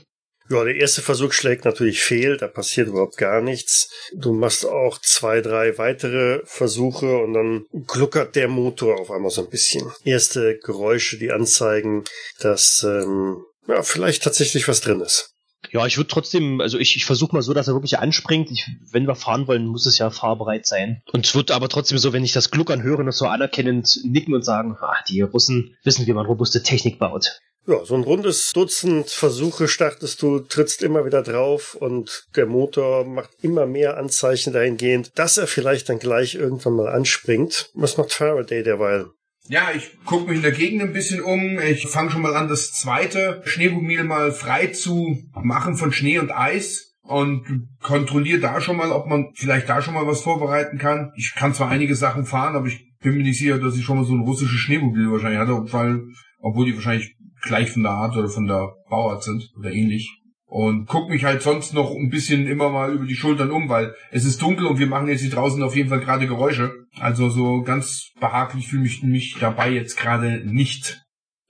Ja, der erste Versuch schlägt natürlich fehl, da passiert überhaupt gar nichts. Du machst auch zwei, drei weitere Versuche und dann gluckert der Motor auf einmal so ein bisschen. Erste Geräusche, die anzeigen, dass ähm, ja, vielleicht tatsächlich was drin ist. Ja, ich würde trotzdem, also ich, ich versuche mal so, dass er wirklich anspringt. Ich, wenn wir fahren wollen, muss es ja fahrbereit sein. Und es wird aber trotzdem so, wenn ich das Gluckern höre, noch so anerkennend nicken und sagen, ah, die Russen wissen, wie man robuste Technik baut. Ja, so ein rundes Dutzend Versuche startest du, trittst immer wieder drauf und der Motor macht immer mehr Anzeichen dahingehend, dass er vielleicht dann gleich irgendwann mal anspringt. Was macht Faraday derweil? Ja, ich gucke mich in der Gegend ein bisschen um. Ich fange schon mal an, das zweite Schneemobil mal frei zu machen von Schnee und Eis und kontrolliere da schon mal, ob man vielleicht da schon mal was vorbereiten kann. Ich kann zwar einige Sachen fahren, aber ich bin mir nicht sicher, dass ich schon mal so ein russisches Schneemobil wahrscheinlich hatte, weil, obwohl die wahrscheinlich gleich von der Art oder von der Bauart sind oder ähnlich. Und guck mich halt sonst noch ein bisschen immer mal über die Schultern um, weil es ist dunkel und wir machen jetzt hier draußen auf jeden Fall gerade Geräusche. Also so ganz behaglich fühle ich mich dabei jetzt gerade nicht.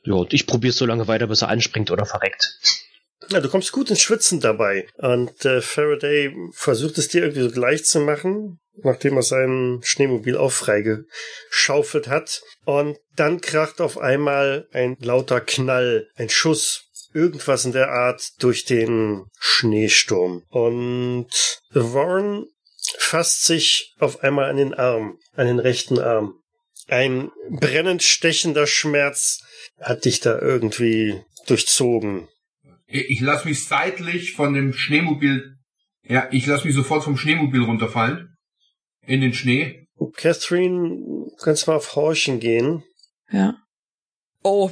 Ja, und ich probiere so lange weiter, bis er anspringt oder verreckt. Ja, du kommst gut ins Schwitzen dabei. Und äh, Faraday versucht es dir irgendwie so gleich zu machen, nachdem er sein Schneemobil auch freigeschaufelt hat. Und dann kracht auf einmal ein lauter Knall, ein Schuss, irgendwas in der Art durch den Schneesturm. Und Warren fasst sich auf einmal an den Arm, an den rechten Arm. Ein brennend stechender Schmerz hat dich da irgendwie durchzogen. Ich lass mich seitlich von dem Schneemobil, ja, ich lass mich sofort vom Schneemobil runterfallen. In den Schnee. Catherine, kannst mal auf Horchen gehen. Ja. Oh.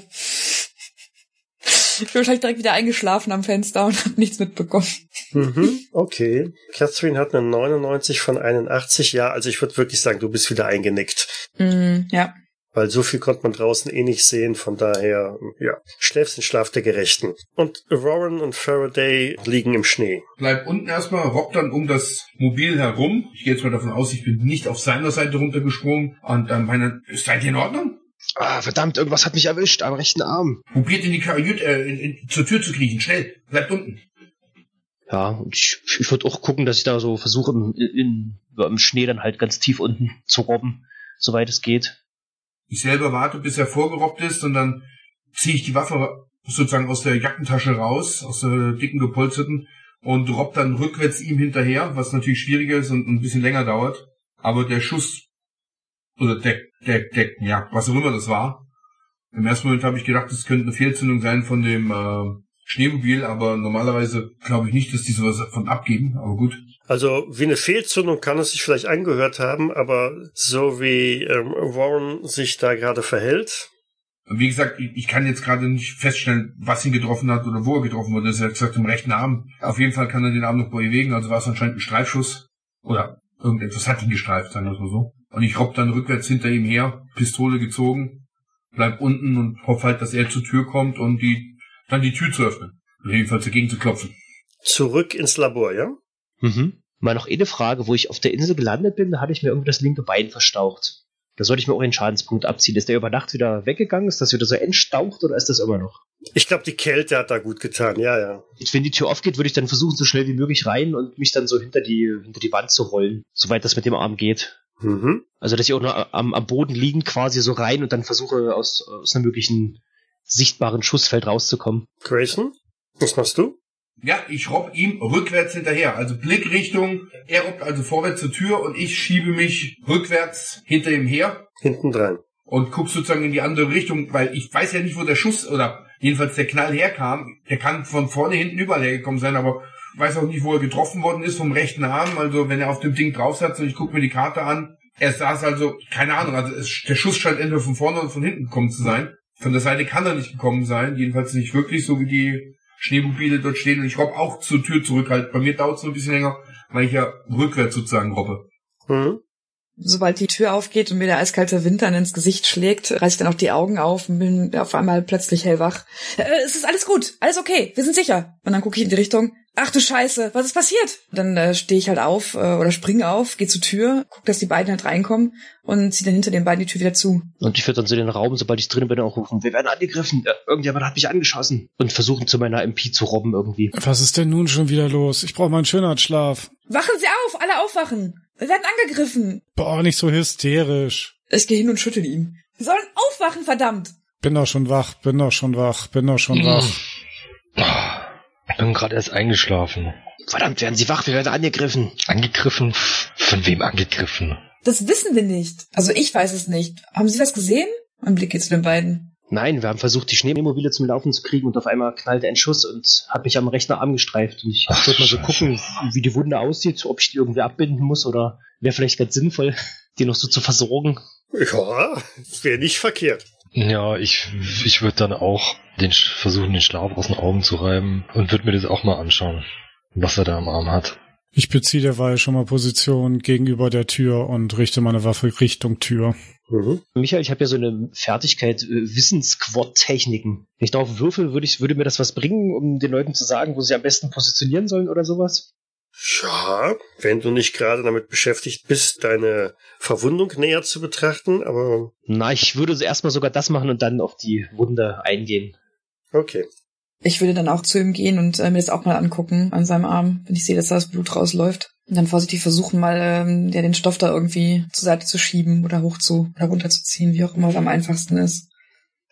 Ich bin wahrscheinlich direkt wieder eingeschlafen am Fenster und habe nichts mitbekommen. Mhm, okay. Catherine hat eine 99 von 81. Ja, also ich würde wirklich sagen, du bist wieder eingenickt. Mm, ja. Weil so viel konnte man draußen eh nicht sehen, von daher, ja, schläfst den Schlaf der Gerechten. Und Warren und Faraday liegen im Schnee. Bleib unten erstmal, robb dann um das Mobil herum. Ich gehe jetzt mal davon aus, ich bin nicht auf seiner Seite runtergesprungen. Und dann meine, seid ihr in Ordnung? Ah, verdammt, irgendwas hat mich erwischt am rechten Arm. Probiert in die Kajüte, äh, in, in, zur Tür zu kriechen. Schnell, bleibt unten. Ja, und ich, ich würde auch gucken, dass ich da so versuche, im, in, im Schnee dann halt ganz tief unten zu robben, soweit es geht. Ich selber warte, bis er vorgerobbt ist und dann ziehe ich die Waffe sozusagen aus der Jackentasche raus, aus der dicken gepolsterten und robb dann rückwärts ihm hinterher, was natürlich schwieriger ist und ein bisschen länger dauert. Aber der Schuss oder der, der, der, ja, was auch immer das war. Im ersten Moment habe ich gedacht, es könnte eine Fehlzündung sein von dem äh, Schneemobil, aber normalerweise glaube ich nicht, dass die sowas davon abgeben, aber gut. Also wie eine Fehlzündung kann es sich vielleicht angehört haben, aber so wie ähm, Warren sich da gerade verhält. Wie gesagt, ich, ich kann jetzt gerade nicht feststellen, was ihn getroffen hat oder wo er getroffen wurde. Das ist ja gesagt im rechten Arm. Auf jeden Fall kann er den Arm noch bewegen, also war es anscheinend ein Streifschuss. Oder irgendetwas hat ihn gestreift, sagen wir mal so. Und ich robb dann rückwärts hinter ihm her, Pistole gezogen, bleib unten und hoffe halt, dass er zur Tür kommt und die dann die Tür zu öffnen. Oder jedenfalls dagegen zu klopfen. Zurück ins Labor, ja? Mhm. Mal noch eine Frage, wo ich auf der Insel gelandet bin, da hatte ich mir irgendwie das linke Bein verstaucht. Da sollte ich mir auch den Schadenspunkt abziehen. Ist der über Nacht wieder weggegangen? Ist das wieder so entstaucht oder ist das immer noch? Ich glaube, die Kälte hat da gut getan, ja, ja. Wenn die Tür aufgeht, würde ich dann versuchen, so schnell wie möglich rein und mich dann so hinter die, hinter die Wand zu rollen, soweit das mit dem Arm geht. Mhm. Also, dass ich auch nur am, am Boden liegend quasi so rein und dann versuche, aus, aus einem möglichen sichtbaren Schussfeld rauszukommen. Grayson, was machst du? Ja, ich robb ihm rückwärts hinterher. Also Blickrichtung, er robbt also vorwärts zur Tür und ich schiebe mich rückwärts hinter ihm her Hinten dran. und guck sozusagen in die andere Richtung, weil ich weiß ja nicht, wo der Schuss oder jedenfalls der Knall herkam. Der kann von vorne hinten überall hergekommen sein, aber weiß auch nicht, wo er getroffen worden ist vom rechten Arm. Also wenn er auf dem Ding drauf saß und ich gucke mir die Karte an, er saß also, keine Ahnung, also es, der Schuss scheint entweder von vorne oder von hinten gekommen zu sein. Von der Seite kann er nicht gekommen sein, jedenfalls nicht wirklich, so wie die Schneemobile dort stehen. Und ich robb auch zur Tür zurück halt. Bei mir dauert es so ein bisschen länger, weil ich ja rückwärts sozusagen robbe. Mhm. Sobald die Tür aufgeht und mir der eiskalte Wind dann ins Gesicht schlägt, reiß ich dann auch die Augen auf und bin auf einmal plötzlich hellwach. Äh, es ist alles gut, alles okay, wir sind sicher. Und dann gucke ich in die Richtung. Ach du Scheiße, was ist passiert? Dann äh, stehe ich halt auf äh, oder springe auf, gehe zur Tür, guck, dass die beiden halt reinkommen und ziehe dann hinter den beiden die Tür wieder zu. Und ich würde dann so den Raum, sobald ich drin bin, auch rufen, wir werden angegriffen, irgendjemand hat mich angeschossen. Und versuchen zu meiner MP zu robben irgendwie. Was ist denn nun schon wieder los? Ich brauche meinen Schönheitsschlaf. Wachen Sie auf, alle aufwachen! Wir werden angegriffen! Boah, nicht so hysterisch. Ich gehe hin und schüttel ihn. Wir sollen aufwachen, verdammt! Bin doch schon wach, bin doch schon wach, bin doch schon wach. Ich bin gerade erst eingeschlafen. Verdammt, werden Sie wach, wir werden angegriffen. Angegriffen? Von wem angegriffen? Das wissen wir nicht. Also ich weiß es nicht. Haben Sie was gesehen? Mein Blick geht zu den beiden. Nein, wir haben versucht, die Schneemobile zum Laufen zu kriegen und auf einmal knallte ein Schuss und hat mich am Rechner Arm gestreift. Und ich Ach, wollte mal so gucken, wie die Wunde aussieht, ob ich die irgendwie abbinden muss oder wäre vielleicht ganz sinnvoll, die noch so zu versorgen. Ja, wäre nicht verkehrt. Ja, ich, ich würde dann auch den, versuchen, den Schlaf aus den Augen zu reiben und würde mir das auch mal anschauen, was er da am Arm hat. Ich beziehe derweil schon mal Position gegenüber der Tür und richte meine Waffe Richtung Tür. Mhm. Michael, ich habe ja so eine Fertigkeit, äh, Wissensquad-Techniken. Wenn ich darauf würfel, würde, ich, würde mir das was bringen, um den Leuten zu sagen, wo sie am besten positionieren sollen oder sowas? Ja, wenn du nicht gerade damit beschäftigt bist, deine Verwundung näher zu betrachten, aber. Na, ich würde erstmal sogar das machen und dann auf die Wunde eingehen. Okay. Ich würde dann auch zu ihm gehen und äh, mir das auch mal angucken an seinem Arm, wenn ich sehe, dass da das Blut rausläuft. Und dann vorsichtig versuchen, mal ähm, ja, den Stoff da irgendwie zur Seite zu schieben oder hoch zu oder runterzuziehen, wie auch immer es am einfachsten ist.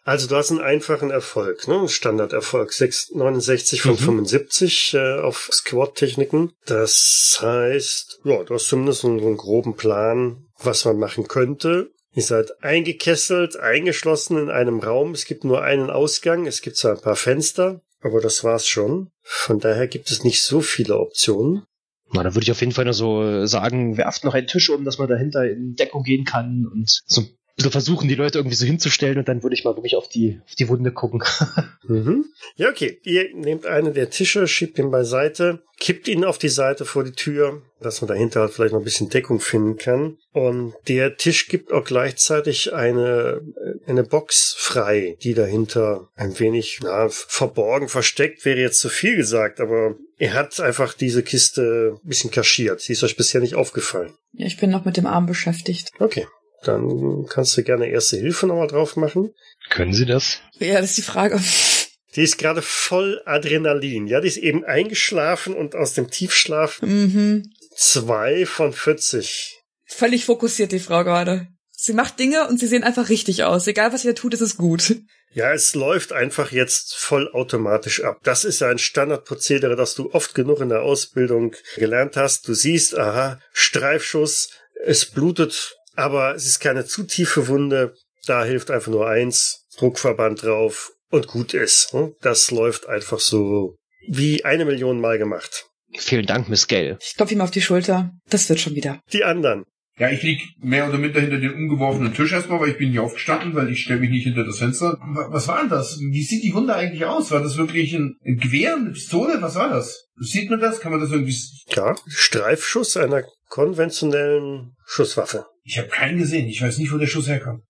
Also du hast einen einfachen Erfolg, ne? Standarderfolg 6, 69 von mhm. 75 äh, auf Squat-Techniken. Das heißt, ja, du hast zumindest einen, einen groben Plan, was man machen könnte. Ihr seid eingekesselt, eingeschlossen in einem Raum. Es gibt nur einen Ausgang. Es gibt zwar ein paar Fenster, aber das war's schon. Von daher gibt es nicht so viele Optionen. Na, da würde ich auf jeden Fall nur so sagen, werft noch einen Tisch um, dass man dahinter in Deckung gehen kann und so so versuchen, die Leute irgendwie so hinzustellen und dann würde ich mal wirklich auf die, auf die Wunde gucken. mhm. Ja, okay. Ihr nehmt einen der Tische, schiebt ihn beiseite, kippt ihn auf die Seite vor die Tür, dass man dahinter halt vielleicht noch ein bisschen Deckung finden kann. Und der Tisch gibt auch gleichzeitig eine, eine Box frei, die dahinter ein wenig, na, verborgen, versteckt wäre jetzt zu viel gesagt, aber er hat einfach diese Kiste ein bisschen kaschiert. Sie ist euch bisher nicht aufgefallen. Ja, ich bin noch mit dem Arm beschäftigt. Okay. Dann kannst du gerne Erste Hilfe nochmal drauf machen. Können Sie das? Ja, das ist die Frage. Die ist gerade voll Adrenalin. Ja, die ist eben eingeschlafen und aus dem Tiefschlaf mhm. zwei von 40. Völlig fokussiert, die Frau gerade. Sie macht Dinge und sie sehen einfach richtig aus. Egal, was sie da tut, ist es gut. Ja, es läuft einfach jetzt vollautomatisch ab. Das ist ja ein Standardprozedere, das du oft genug in der Ausbildung gelernt hast. Du siehst, aha, Streifschuss, es blutet aber es ist keine zu tiefe Wunde. Da hilft einfach nur eins, Druckverband drauf und gut ist. Hm? Das läuft einfach so wie eine Million Mal gemacht. Vielen Dank, Miss Gell. Ich klopfe ihm auf die Schulter. Das wird schon wieder. Die anderen. Ja, ich lieg mehr oder minder hinter den umgeworfenen Tisch erstmal, weil ich bin nicht aufgestanden, weil ich stelle mich nicht hinter das Fenster. Was war denn das? Wie sieht die Wunde eigentlich aus? War das wirklich ein, ein Gewehr, eine Pistole? Was war das? Sieht man das? Kann man das irgendwie... Ja, Streifschuss einer konventionellen Schusswaffe. Ich habe keinen gesehen. Ich weiß nicht, wo der Schuss herkommt.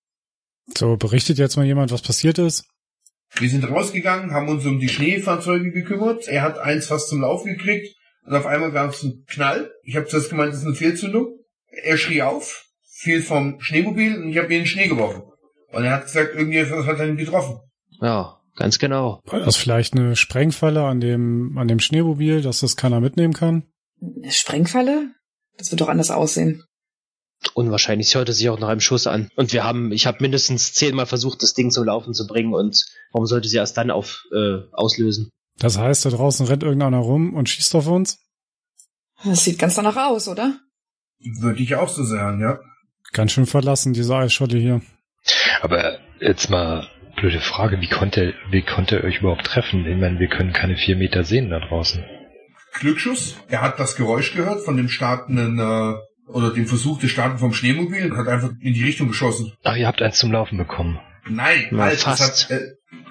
So, berichtet jetzt mal jemand, was passiert ist? Wir sind rausgegangen, haben uns um die Schneefahrzeuge gekümmert. Er hat eins fast zum Laufen gekriegt. Und auf einmal gab es einen Knall. Ich habe zuerst gemeint, das ist eine Fehlzündung. Er schrie auf, fiel vom Schneemobil und ich habe ihn in den Schnee geworfen. Und er hat gesagt, irgendjemand hat ihn getroffen. Ja, ganz genau. War das vielleicht eine Sprengfalle an dem, an dem Schneemobil, dass das keiner mitnehmen kann? Eine Sprengfalle? Das wird doch anders aussehen. Unwahrscheinlich, es hörte sich auch nach einem Schuss an. Und wir haben, ich habe mindestens zehnmal versucht, das Ding zum Laufen zu bringen und warum sollte sie erst dann auf, äh, auslösen? Das heißt, da draußen rennt irgendeiner rum und schießt auf uns? Das sieht ganz danach aus, oder? Würde ich auch so sagen, ja. Ganz schön verlassen, diese Eisscholle hier. Aber jetzt mal blöde Frage, wie konnte, wie konnte er euch überhaupt treffen? Ich meine, wir können keine vier Meter sehen da draußen. Glücksschuss. Er hat das Geräusch gehört von dem startenden äh, oder dem Versuch des Starten vom Schneemobil und hat einfach in die Richtung geschossen. Ach, ihr habt eins zum Laufen bekommen. Nein, Na, halt, fast. Es hat, äh,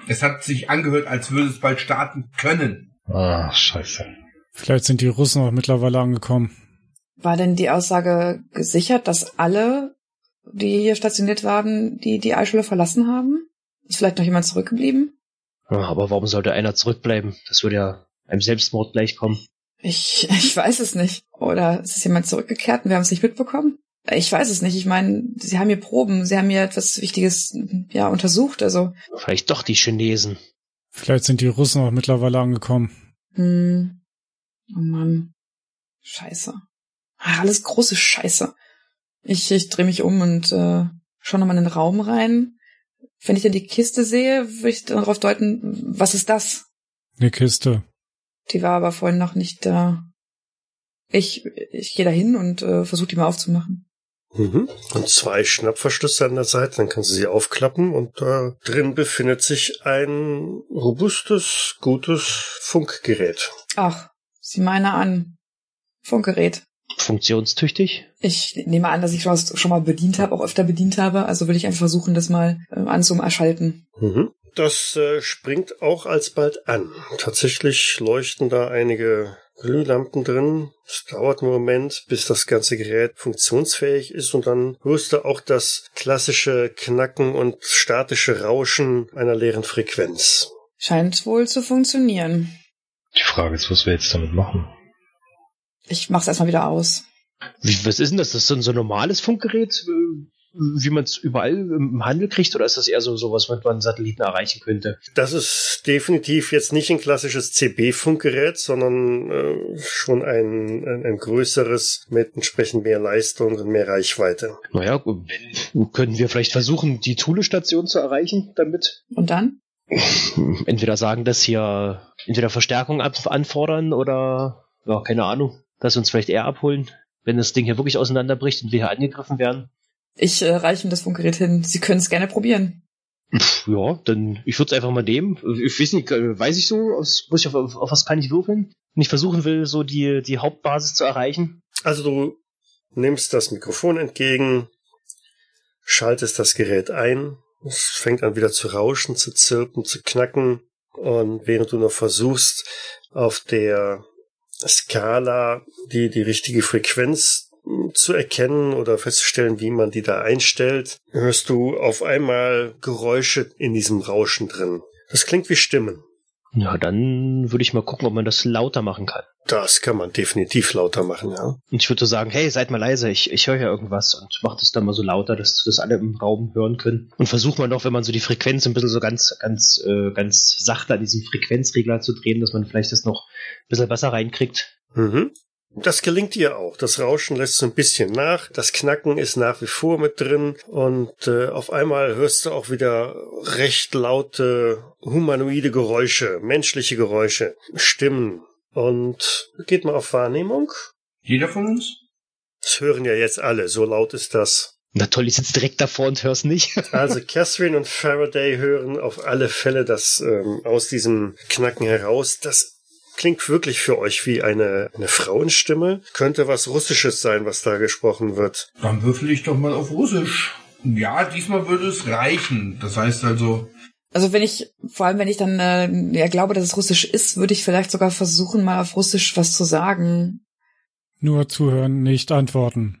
es hat sich angehört, als würde es bald starten können. Ah, scheiße. Vielleicht sind die Russen auch mittlerweile angekommen. War denn die Aussage gesichert, dass alle, die hier stationiert waren, die die Eisschule verlassen haben? Ist vielleicht noch jemand zurückgeblieben? Ja, aber warum sollte einer zurückbleiben? Das würde ja einem Selbstmord gleichkommen. Ich, ich weiß es nicht. Oder ist es jemand zurückgekehrt und wir haben es nicht mitbekommen? Ich weiß es nicht. Ich meine, sie haben hier Proben, sie haben hier etwas Wichtiges ja untersucht. Also vielleicht doch die Chinesen. Vielleicht sind die Russen auch mittlerweile angekommen. Hm. Oh Mann. Scheiße. Ach, alles große Scheiße. Ich, ich drehe mich um und äh, schaue nochmal in den Raum rein. Wenn ich dann die Kiste sehe, würde ich darauf deuten, was ist das? Eine Kiste. Die war aber vorhin noch nicht da. Ich, ich gehe da hin und äh, versuche die mal aufzumachen. Mhm. Und zwei Schnappverschlüsse an der Seite, dann kannst du sie aufklappen und da drin befindet sich ein robustes, gutes Funkgerät. Ach, sieh meine an. Funkgerät. Funktionstüchtig? Ich nehme an, dass ich schon, schon mal bedient habe, auch öfter bedient habe. Also will ich einfach versuchen, das mal äh, anzuerschalten. Mhm. Das äh, springt auch alsbald an. Tatsächlich leuchten da einige Glühlampen drin. Es dauert einen Moment, bis das ganze Gerät funktionsfähig ist und dann hörst du auch das klassische Knacken und statische Rauschen einer leeren Frequenz. Scheint wohl zu funktionieren. Die Frage ist, was wir jetzt damit machen. Ich mach's erstmal wieder aus. Wie, was ist denn das? Das ist so ein, so ein normales Funkgerät, wie man es überall im Handel kriegt, oder ist das eher so sowas, was man Satelliten erreichen könnte? Das ist definitiv jetzt nicht ein klassisches CB-Funkgerät, sondern äh, schon ein, ein, ein größeres mit entsprechend mehr Leistung und mehr Reichweite. Naja, können wir vielleicht versuchen, die Thule-Station zu erreichen damit? Und dann? Entweder sagen, dass hier entweder Verstärkung anfordern oder, ja, keine Ahnung, dass sie uns vielleicht eher abholen, wenn das Ding hier wirklich auseinanderbricht und wir hier angegriffen werden. Ich äh, reiche ihm das Funkgerät hin. Sie können es gerne probieren. Ja, dann ich würde es einfach mal nehmen. Ich weiß nicht, äh, weiß ich so, aus, muss ich auf, auf, auf was kann ich würfeln? Wenn ich versuchen will, so die, die Hauptbasis zu erreichen. Also du nimmst das Mikrofon entgegen, schaltest das Gerät ein, es fängt an wieder zu rauschen, zu zirpen, zu knacken und während du noch versuchst, auf der Skala die, die richtige Frequenz zu erkennen oder festzustellen, wie man die da einstellt, hörst du auf einmal Geräusche in diesem Rauschen drin. Das klingt wie Stimmen. Ja, dann würde ich mal gucken, ob man das lauter machen kann. Das kann man definitiv lauter machen, ja. Und ich würde so sagen, hey, seid mal leise, ich, ich höre ja irgendwas und macht es dann mal so lauter, dass das alle im Raum hören können. Und versucht man doch, wenn man so die Frequenz ein bisschen so ganz, ganz, äh, ganz sachte an diesem Frequenzregler zu drehen, dass man vielleicht das noch ein bisschen besser reinkriegt. Mhm. Das gelingt dir auch. Das Rauschen lässt so ein bisschen nach. Das Knacken ist nach wie vor mit drin. Und äh, auf einmal hörst du auch wieder recht laute humanoide Geräusche, menschliche Geräusche, Stimmen. Und geht mal auf Wahrnehmung. Jeder von uns? Das hören ja jetzt alle. So laut ist das. Na toll, ich sitze direkt davor und hör's nicht. Also Catherine und Faraday hören auf alle Fälle das ähm, aus diesem Knacken heraus. Das klingt wirklich für euch wie eine, eine Frauenstimme. Könnte was Russisches sein, was da gesprochen wird. Dann würfel ich doch mal auf Russisch. Ja, diesmal würde es reichen. Das heißt also, Also wenn ich, vor allem wenn ich dann äh, ja, glaube, dass es Russisch ist, würde ich vielleicht sogar versuchen, mal auf Russisch was zu sagen. Nur zuhören, nicht antworten.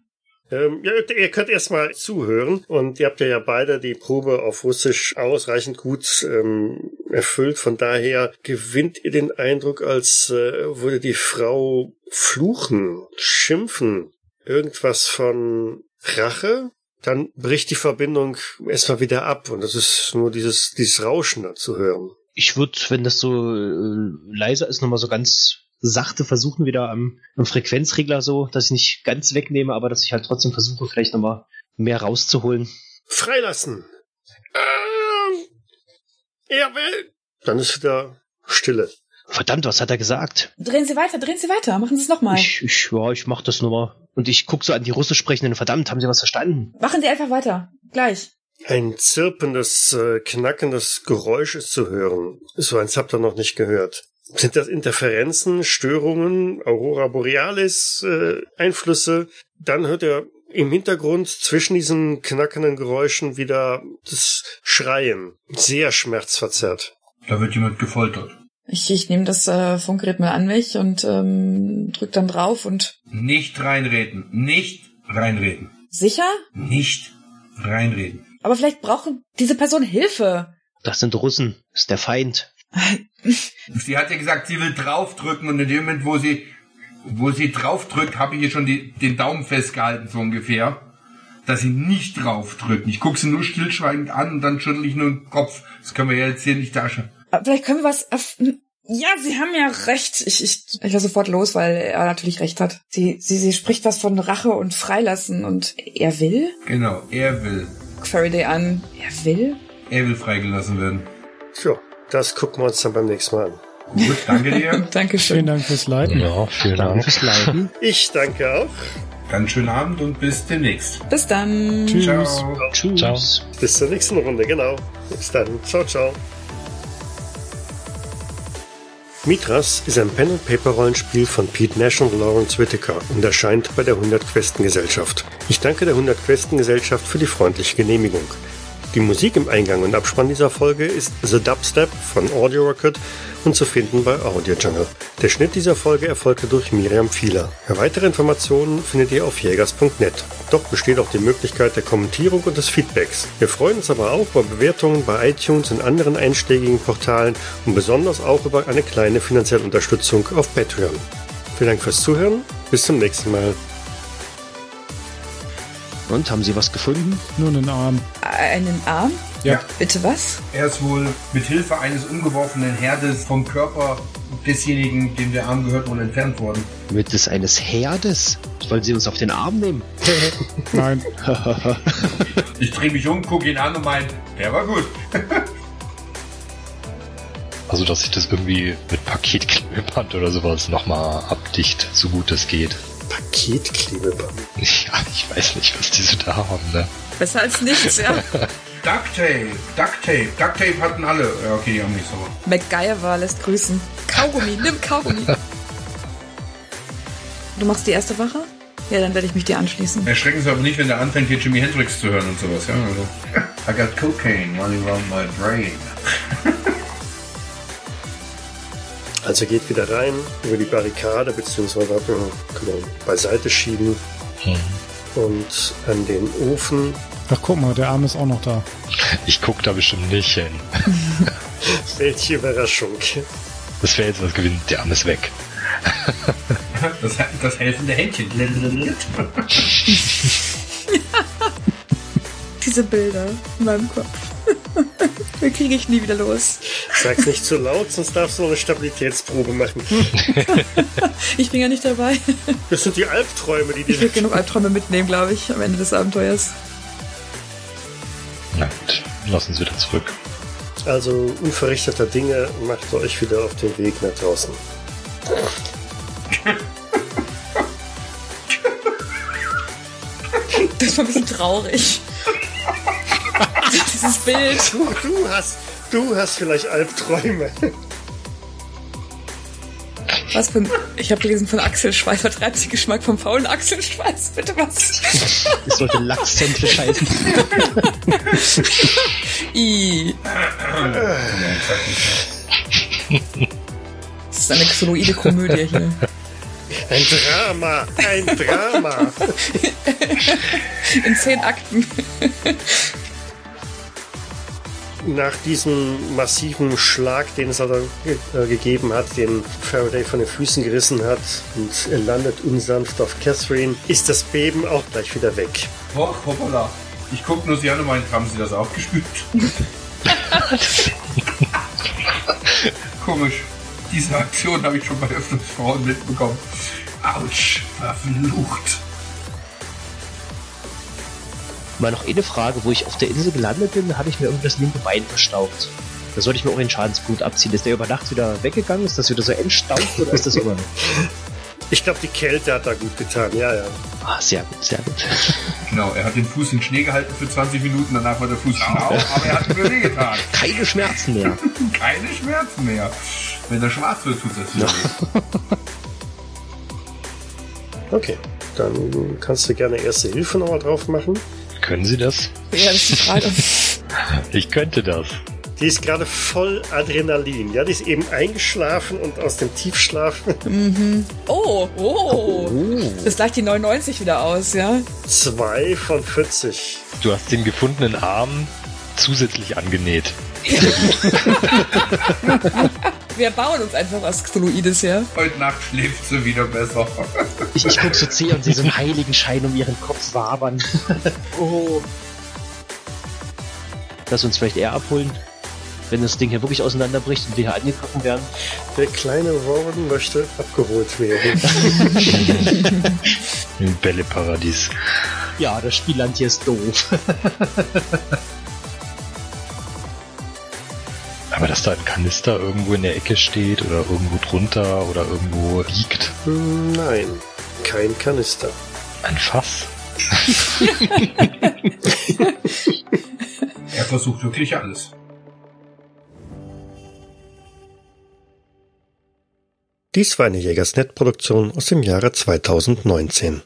Ähm, ja, ihr könnt erstmal zuhören und ihr habt ja beide die Probe auf Russisch ausreichend gut ähm, erfüllt. Von daher gewinnt ihr den Eindruck, als äh, würde die Frau fluchen, schimpfen, irgendwas von Rache. Dann bricht die Verbindung erstmal wieder ab und das ist nur dieses, dieses Rauschen zu hören. Ich würde, wenn das so äh, leiser ist, nochmal so ganz sachte versuchen, wieder am, am Frequenzregler so, dass ich nicht ganz wegnehme, aber dass ich halt trotzdem versuche, vielleicht nochmal mehr rauszuholen. Freilassen! Ähm, er will. Dann ist wieder Stille. Verdammt, was hat er gesagt? Drehen Sie weiter, drehen Sie weiter, machen Sie es nochmal. Ich, ich, ja, ich mach das nur mal. Und ich guck so an die Russisch sprechenden, verdammt, haben sie was verstanden? Machen Sie einfach weiter. Gleich. Ein zirpendes, äh, knackendes Geräusch ist zu hören. So eins habt ihr noch nicht gehört. Sind das Interferenzen, Störungen, Aurora Borealis, äh, Einflüsse? Dann hört er im Hintergrund zwischen diesen knackenden Geräuschen wieder das Schreien. Sehr schmerzverzerrt. da wird jemand gefoltert. Ich, ich nehme das äh, Funkgerät mal an mich und ähm, drück dann drauf und Nicht reinreden. Nicht reinreden. sicher? Nicht reinreden. Aber vielleicht brauchen diese Person Hilfe. Das sind Russen, das ist der Feind. Sie hat ja gesagt, sie will draufdrücken und in dem Moment, wo sie, wo sie draufdrückt, habe ich ihr schon die, den Daumen festgehalten, so ungefähr. Dass sie nicht draufdrücken. Ich gucke sie nur stillschweigend an und dann schüttel ich nur den Kopf. Das können wir ja jetzt hier nicht darstellen. Aber vielleicht können wir was. Ja, Sie haben ja recht. Ich, ich, ich lasse sofort los, weil er natürlich recht hat. Sie, sie, sie spricht was von Rache und Freilassen und er will? Genau, er will. Faraday an. Er will? Er will freigelassen werden. Tja, das gucken wir uns dann beim nächsten Mal an. Gut, danke dir. Vielen Dankeschön. Dank fürs Leiten. Ja, vielen Danke Dank. fürs Leiden. Ich danke auch. Ganz schönen Abend und bis demnächst. Bis dann. Tschüss. Ciao. Tschüss. Ciao. Bis zur nächsten Runde, genau. Bis dann. Ciao, ciao. Mitras ist ein Pen-and-Paper-Rollenspiel von Pete Nash und Lawrence Whittaker und erscheint bei der 100 Questen Gesellschaft. Ich danke der 100 Questen Gesellschaft für die freundliche Genehmigung. Die Musik im Eingang und Abspann dieser Folge ist The Dubstep von Audio Rocket und zu finden bei Audio Jungle. Der Schnitt dieser Folge erfolgte durch Miriam Fieler. Weitere Informationen findet ihr auf jägers.net. Doch besteht auch die Möglichkeit der Kommentierung und des Feedbacks. Wir freuen uns aber auch über Bewertungen bei iTunes und anderen einschlägigen Portalen und besonders auch über eine kleine finanzielle Unterstützung auf Patreon. Vielen Dank fürs Zuhören. Bis zum nächsten Mal. Und haben Sie was gefunden? Nur einen Arm. Einen Arm? Ja. Bitte was? Er ist wohl mit Hilfe eines umgeworfenen Herdes vom Körper desjenigen, dem der Arm gehört, wohl entfernt worden. Mittels eines Herdes? Wollen Sie uns auf den Arm nehmen? Nein. Ich drehe mich um, gucke ihn an und mein, der war gut. Also, dass ich das irgendwie mit Paketklebeband oder sowas nochmal abdicht, so gut es geht. Paketklebeband. Ja, ich weiß nicht, was die so da haben, ne? Besser als nichts, ja. Duct Tape, Duct Tape, Duct Tape hatten alle. Ja, okay, die haben nicht so. MacGyver lässt grüßen. Kaugummi, nimm Kaugummi. Du machst die erste Wache? Ja, dann werde ich mich dir anschließen. Erschrecken Sie aber nicht, wenn der anfängt, hier Jimi Hendrix zu hören und sowas, ja? Also, I got cocaine running around my brain. Also geht wieder rein über die Barrikade, beziehungsweise kann man beiseite schieben und an den Ofen. Ach, guck mal, der Arm ist auch noch da. Ich guck da bestimmt nicht hin. Welche Überraschung. Das wäre jetzt was gewinnt, der Arm ist weg. Das, das helfende Händchen. Diese Bilder in meinem Kopf. Die kriege ich nie wieder los. Sag's nicht zu laut, sonst darfst du noch eine Stabilitätsprobe machen. Ich bin ja nicht dabei. Das sind die Albträume, die Ich dir will genug Albträume mitnehmen, glaube ich, am Ende des Abenteuers. Na gut, lass uns wieder zurück. Also unverrichteter Dinge macht ihr euch wieder auf den Weg nach draußen. Das war ein bisschen traurig. Dieses Bild. Du, du hast, du hast vielleicht Albträume. Was für ein, Ich habe gelesen von Achselschweiß. Vertreibt sich Geschmack vom faulen Achselschweiß. Bitte was? Ich sollte Lachszentrisch heißen. I. Das ist eine xoloide Komödie hier. Ein Drama, ein Drama. In zehn Akten. Nach diesem massiven Schlag, den es also äh, gegeben hat, den Faraday von den Füßen gerissen hat und er landet unsanft auf Catherine, ist das Beben auch gleich wieder weg. Hoch, hoppala. Ich guck nur sie an und meine, haben sie das auch gespürt? Komisch. Diese Aktion habe ich schon bei öfters Frauen mitbekommen. Autsch, verflucht. Mal noch eine Frage, wo ich auf der Insel gelandet bin, habe ich mir irgendwie das linke Bein verstaubt. Da sollte ich mir auch den Schadensblut abziehen. Ist der über Nacht wieder weggegangen? Ist das wieder so entstaubt oder ist das immer noch? Ich glaube, die Kälte hat da gut getan, ja, ja. Ah, sehr gut, sehr gut. Genau, er hat den Fuß in Schnee gehalten für 20 Minuten, danach war der Fuß blau, aber er hat mir wehgetan. Keine Schmerzen mehr. Keine Schmerzen mehr. Wenn er schwarz wird, tut das wieder weh. Okay, dann kannst du gerne erste Hilfe nochmal drauf machen. Können Sie das? Ja, das ist die Frage. Ich könnte das. Die ist gerade voll Adrenalin. Ja, die ist eben eingeschlafen und aus dem Tiefschlaf Oh, oh. Das gleicht die 99 wieder aus, ja? zwei von 40. Du hast den gefundenen Arm zusätzlich angenäht. Wir bauen uns einfach was Xoloides, ja? Heute Nacht schläft sie wieder besser. Ich, ich gucke so zäh und sehe so einen Heiligenschein um ihren Kopf wabern. oh. Lass uns vielleicht eher abholen, wenn das Ding hier wirklich auseinanderbricht und wir hier angegriffen werden. Der kleine Warren möchte abgeholt werden. Im Bälleparadies. Ja, das Spielland hier ist doof. Aber dass da ein Kanister irgendwo in der Ecke steht oder irgendwo drunter oder irgendwo liegt. Nein, kein Kanister. Ein Fass. Er versucht wirklich alles. Dies war eine Jägersnet-Produktion aus dem Jahre 2019.